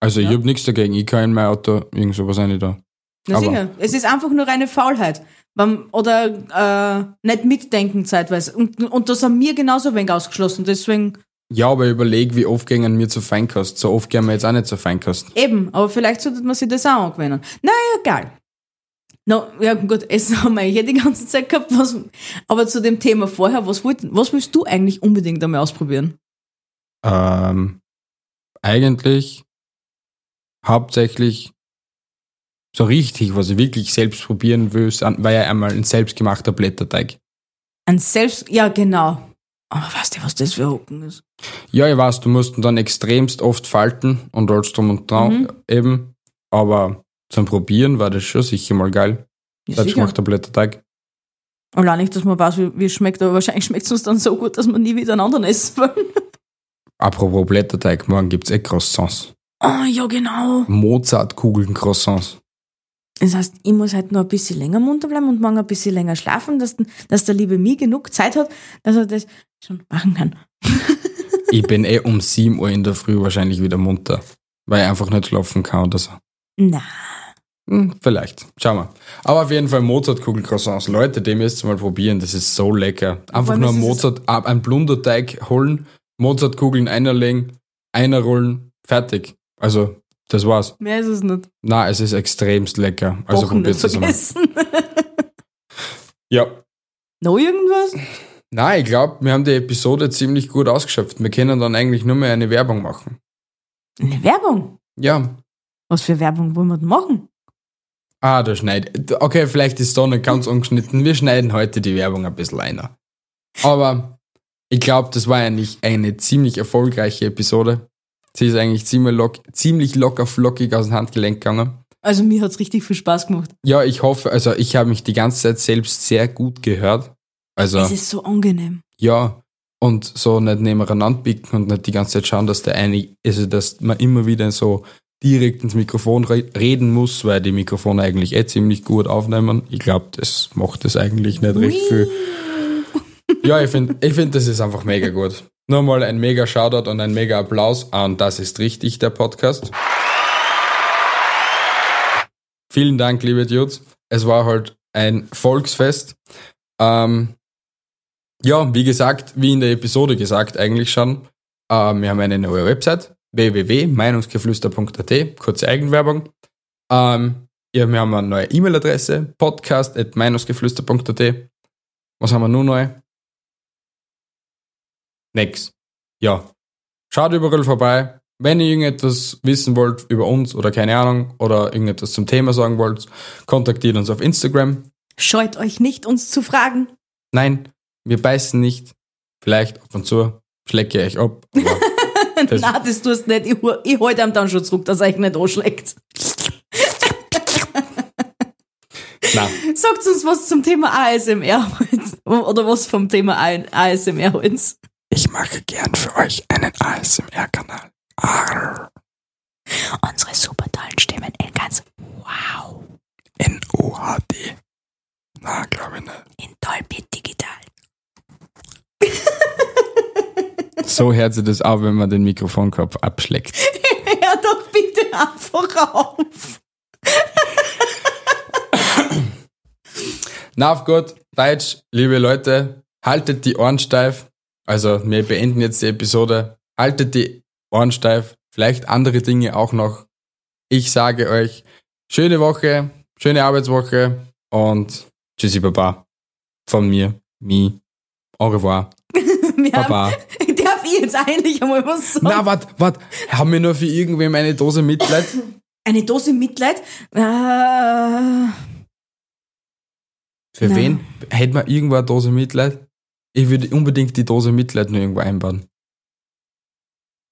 [SPEAKER 1] Also ich
[SPEAKER 2] Ja.
[SPEAKER 1] hab nichts dagegen, ich kann in mein Auto irgend sowas rein da.
[SPEAKER 2] Na
[SPEAKER 1] Aber-
[SPEAKER 2] sicher. Es ist einfach nur reine Faulheit. Oder äh, nicht mitdenken zeitweise. Und, und da sind wir genauso wenig ausgeschlossen. Deswegen
[SPEAKER 1] Ja, aber überleg, wie oft gehen wir zu Feinkost. So oft gehen wir jetzt auch nicht zur Feinkost.
[SPEAKER 2] eben. Aber vielleicht sollte man sich das auch angewöhnen. Naja, egal. No, ja gut, Essen haben wir ja die ganze Zeit gehabt. Was, aber zu dem Thema vorher, was, wollt, was willst du eigentlich unbedingt einmal ausprobieren?
[SPEAKER 1] Ähm, eigentlich hauptsächlich so richtig, was ich wirklich selbst probieren will, war ja einmal ein selbstgemachter Blätterteig.
[SPEAKER 2] Ein Selbst... Ja, genau. Aber weißt du, was das für Hocken ist?
[SPEAKER 1] Ja, ich weiß, du musst ihn dann extremst oft falten und alles drum und dran
[SPEAKER 2] Mhm.
[SPEAKER 1] eben. Aber zum Probieren war das schon sicher mal geil.
[SPEAKER 2] Ja.
[SPEAKER 1] Selbstgemachter Blätterteig.
[SPEAKER 2] Allein nicht, dass man weiß, wie, wie es schmeckt, aber wahrscheinlich schmeckt es uns dann so gut, dass wir nie wieder einen anderen essen wollen.
[SPEAKER 1] Apropos Blätterteig, morgen gibt's eh Croissants.
[SPEAKER 2] Ah, ja, genau.
[SPEAKER 1] Mozartkugeln Croissants.
[SPEAKER 2] Das heißt, ich muss halt noch ein bisschen länger munter bleiben und morgen ein bisschen länger schlafen, dass, dass der liebe Mi genug Zeit hat, dass er das schon machen kann.
[SPEAKER 1] Ich bin eh um 7 Uhr in der Früh wahrscheinlich wieder munter, weil ich einfach nicht schlafen kann oder so.
[SPEAKER 2] Na,
[SPEAKER 1] Hm, vielleicht. Schauen wir. Aber auf jeden Fall Mozartkugel-Croissants. Leute, müsst ihr mal probieren. Das ist so lecker. Einfach nur Mozart, ah, ein Blunderteig holen, Mozartkugeln einerlegen, einerrollen, fertig. Also, das war's.
[SPEAKER 2] mehr ist es nicht.
[SPEAKER 1] Na, es ist extremst lecker. Also
[SPEAKER 2] Wochen
[SPEAKER 1] probiert es
[SPEAKER 2] vergessen.
[SPEAKER 1] Ja.
[SPEAKER 2] noch irgendwas?
[SPEAKER 1] Nein, ich glaube, wir haben die Episode ziemlich gut ausgeschöpft. Wir können dann eigentlich nur mehr eine Werbung machen.
[SPEAKER 2] Eine Werbung.
[SPEAKER 1] Ja.
[SPEAKER 2] Was für Werbung wollen wir denn machen?
[SPEAKER 1] Ah, da schneidet. Okay, vielleicht ist da nicht ganz ungeschnitten. Wir schneiden heute die Werbung ein bisschen einer. Aber ich glaube, das war eigentlich eine ziemlich erfolgreiche Episode. Sie ist eigentlich ziemlich, lock, ziemlich locker flockig aus dem Handgelenk gegangen.
[SPEAKER 2] Also mir hat's richtig viel Spaß gemacht.
[SPEAKER 1] Ja, ich hoffe, also ich habe mich die ganze Zeit selbst sehr gut gehört. Also,
[SPEAKER 2] Es ist so angenehm.
[SPEAKER 1] ja. Und so nicht nebeneinander picken und nicht die ganze Zeit schauen, dass der eine, also dass man immer wieder so direkt ins Mikrofon re reden muss, weil die Mikrofone eigentlich eh ziemlich gut aufnehmen. Ich glaube, das macht es eigentlich nicht recht viel. Ja, ich finde, ich find, das ist einfach mega gut. Nur mal ein mega Shoutout und ein mega Applaus an Das ist richtig, der Podcast. Vielen Dank, liebe Dudes. Es war halt ein Volksfest. Ähm, ja, wie gesagt, wie in der Episode gesagt eigentlich schon, ähm, wir haben eine neue Website, www.meinungsgeflüster.at, kurze Eigenwerbung. Ähm, ja, wir haben eine neue E-Mail-Adresse, podcast.meinungsgeflüster.at. Was haben wir nun neu? Nix. Ja. Schaut überall vorbei. Wenn ihr irgendetwas wissen wollt über uns oder keine Ahnung oder irgendetwas zum Thema sagen wollt, kontaktiert uns auf Instagram.
[SPEAKER 2] Scheut euch nicht, uns zu fragen.
[SPEAKER 1] Nein, wir beißen nicht. Vielleicht ab und zu schlecke ich euch ab. Das,
[SPEAKER 2] Nein, das tust du nicht. Ich, ich halte ihm dann schon zurück, dass er euch nicht anschlägt.
[SPEAKER 1] nein.
[SPEAKER 2] Sagt uns was zum Thema ASMR. Oder was vom Thema ASMR halt.
[SPEAKER 1] Ich mache gern für euch einen ASMR-Kanal.
[SPEAKER 2] Unsere super tollen Stimmen in ganz wow.
[SPEAKER 1] In UHD. Na, glaube ich nicht.
[SPEAKER 2] In Dolby Digital.
[SPEAKER 1] So hört sich das auch, wenn man den Mikrofonkopf abschlägt.
[SPEAKER 2] Hör doch bitte einfach auf.
[SPEAKER 1] Na, auf gut, Deutsch, liebe Leute, haltet die Ohren steif. Also, wir beenden jetzt die Episode. Haltet die Ohren steif. Vielleicht andere Dinge auch noch. Ich sage euch, schöne Woche, schöne Arbeitswoche und tschüssi, Baba. Von mir, mi. Au revoir. Baba.
[SPEAKER 2] haben, darf ich jetzt eigentlich einmal was sagen?
[SPEAKER 1] Na, wart, wart, haben wir nur für irgendwem eine Dose Mitleid?
[SPEAKER 2] Eine Dose Mitleid? Äh,
[SPEAKER 1] Für
[SPEAKER 2] Nein.
[SPEAKER 1] wen? Hätten wir irgendwo eine Dose Mitleid? Ich würde unbedingt die Dose Mitleid nur irgendwo einbauen.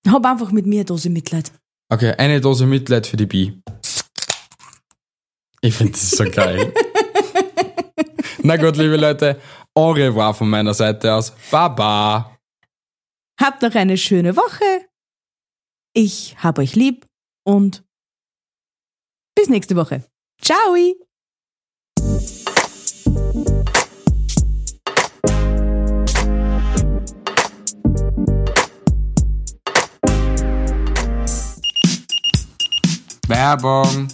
[SPEAKER 2] hab einfach mit mir eine Dose Mitleid.
[SPEAKER 1] Okay, eine Dose Mitleid für die Bi. Ich finde das so geil. Na gut, liebe Leute, au revoir von meiner Seite aus. Baba.
[SPEAKER 2] Habt noch eine schöne Woche. Ich hab euch lieb und bis nächste Woche. Ciao!
[SPEAKER 1] Werbung.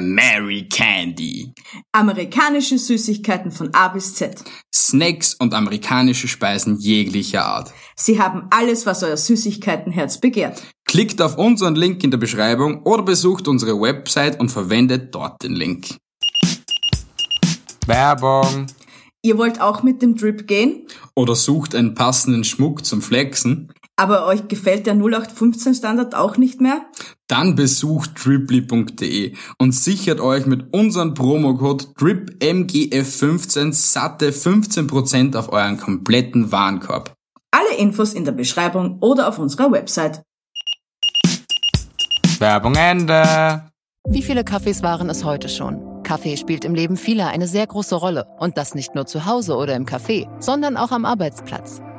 [SPEAKER 1] Mary Candy.
[SPEAKER 2] Amerikanische Süßigkeiten von A bis Z.
[SPEAKER 1] Snacks und amerikanische Speisen jeglicher Art.
[SPEAKER 2] Sie haben alles, was euer Süßigkeitenherz begehrt.
[SPEAKER 1] Klickt auf unseren Link in der Beschreibung oder besucht unsere Website und verwendet dort den Link. Werbung.
[SPEAKER 2] Ihr wollt auch mit dem Drip gehen,
[SPEAKER 1] Oder sucht einen passenden Schmuck zum Flexen?
[SPEAKER 2] Aber euch gefällt der 0815 Standard auch nicht mehr?
[SPEAKER 1] Dann besucht driply.de und sichert euch mit unserem Promocode DRIPMGF15 satte 15% auf euren kompletten Warenkorb.
[SPEAKER 2] Alle Infos in der Beschreibung oder auf unserer Website.
[SPEAKER 1] Werbung Ende.
[SPEAKER 4] Wie viele Kaffees waren es heute schon? Kaffee spielt im Leben vieler eine sehr große Rolle. Und das nicht nur zu Hause oder im Café, sondern auch am Arbeitsplatz.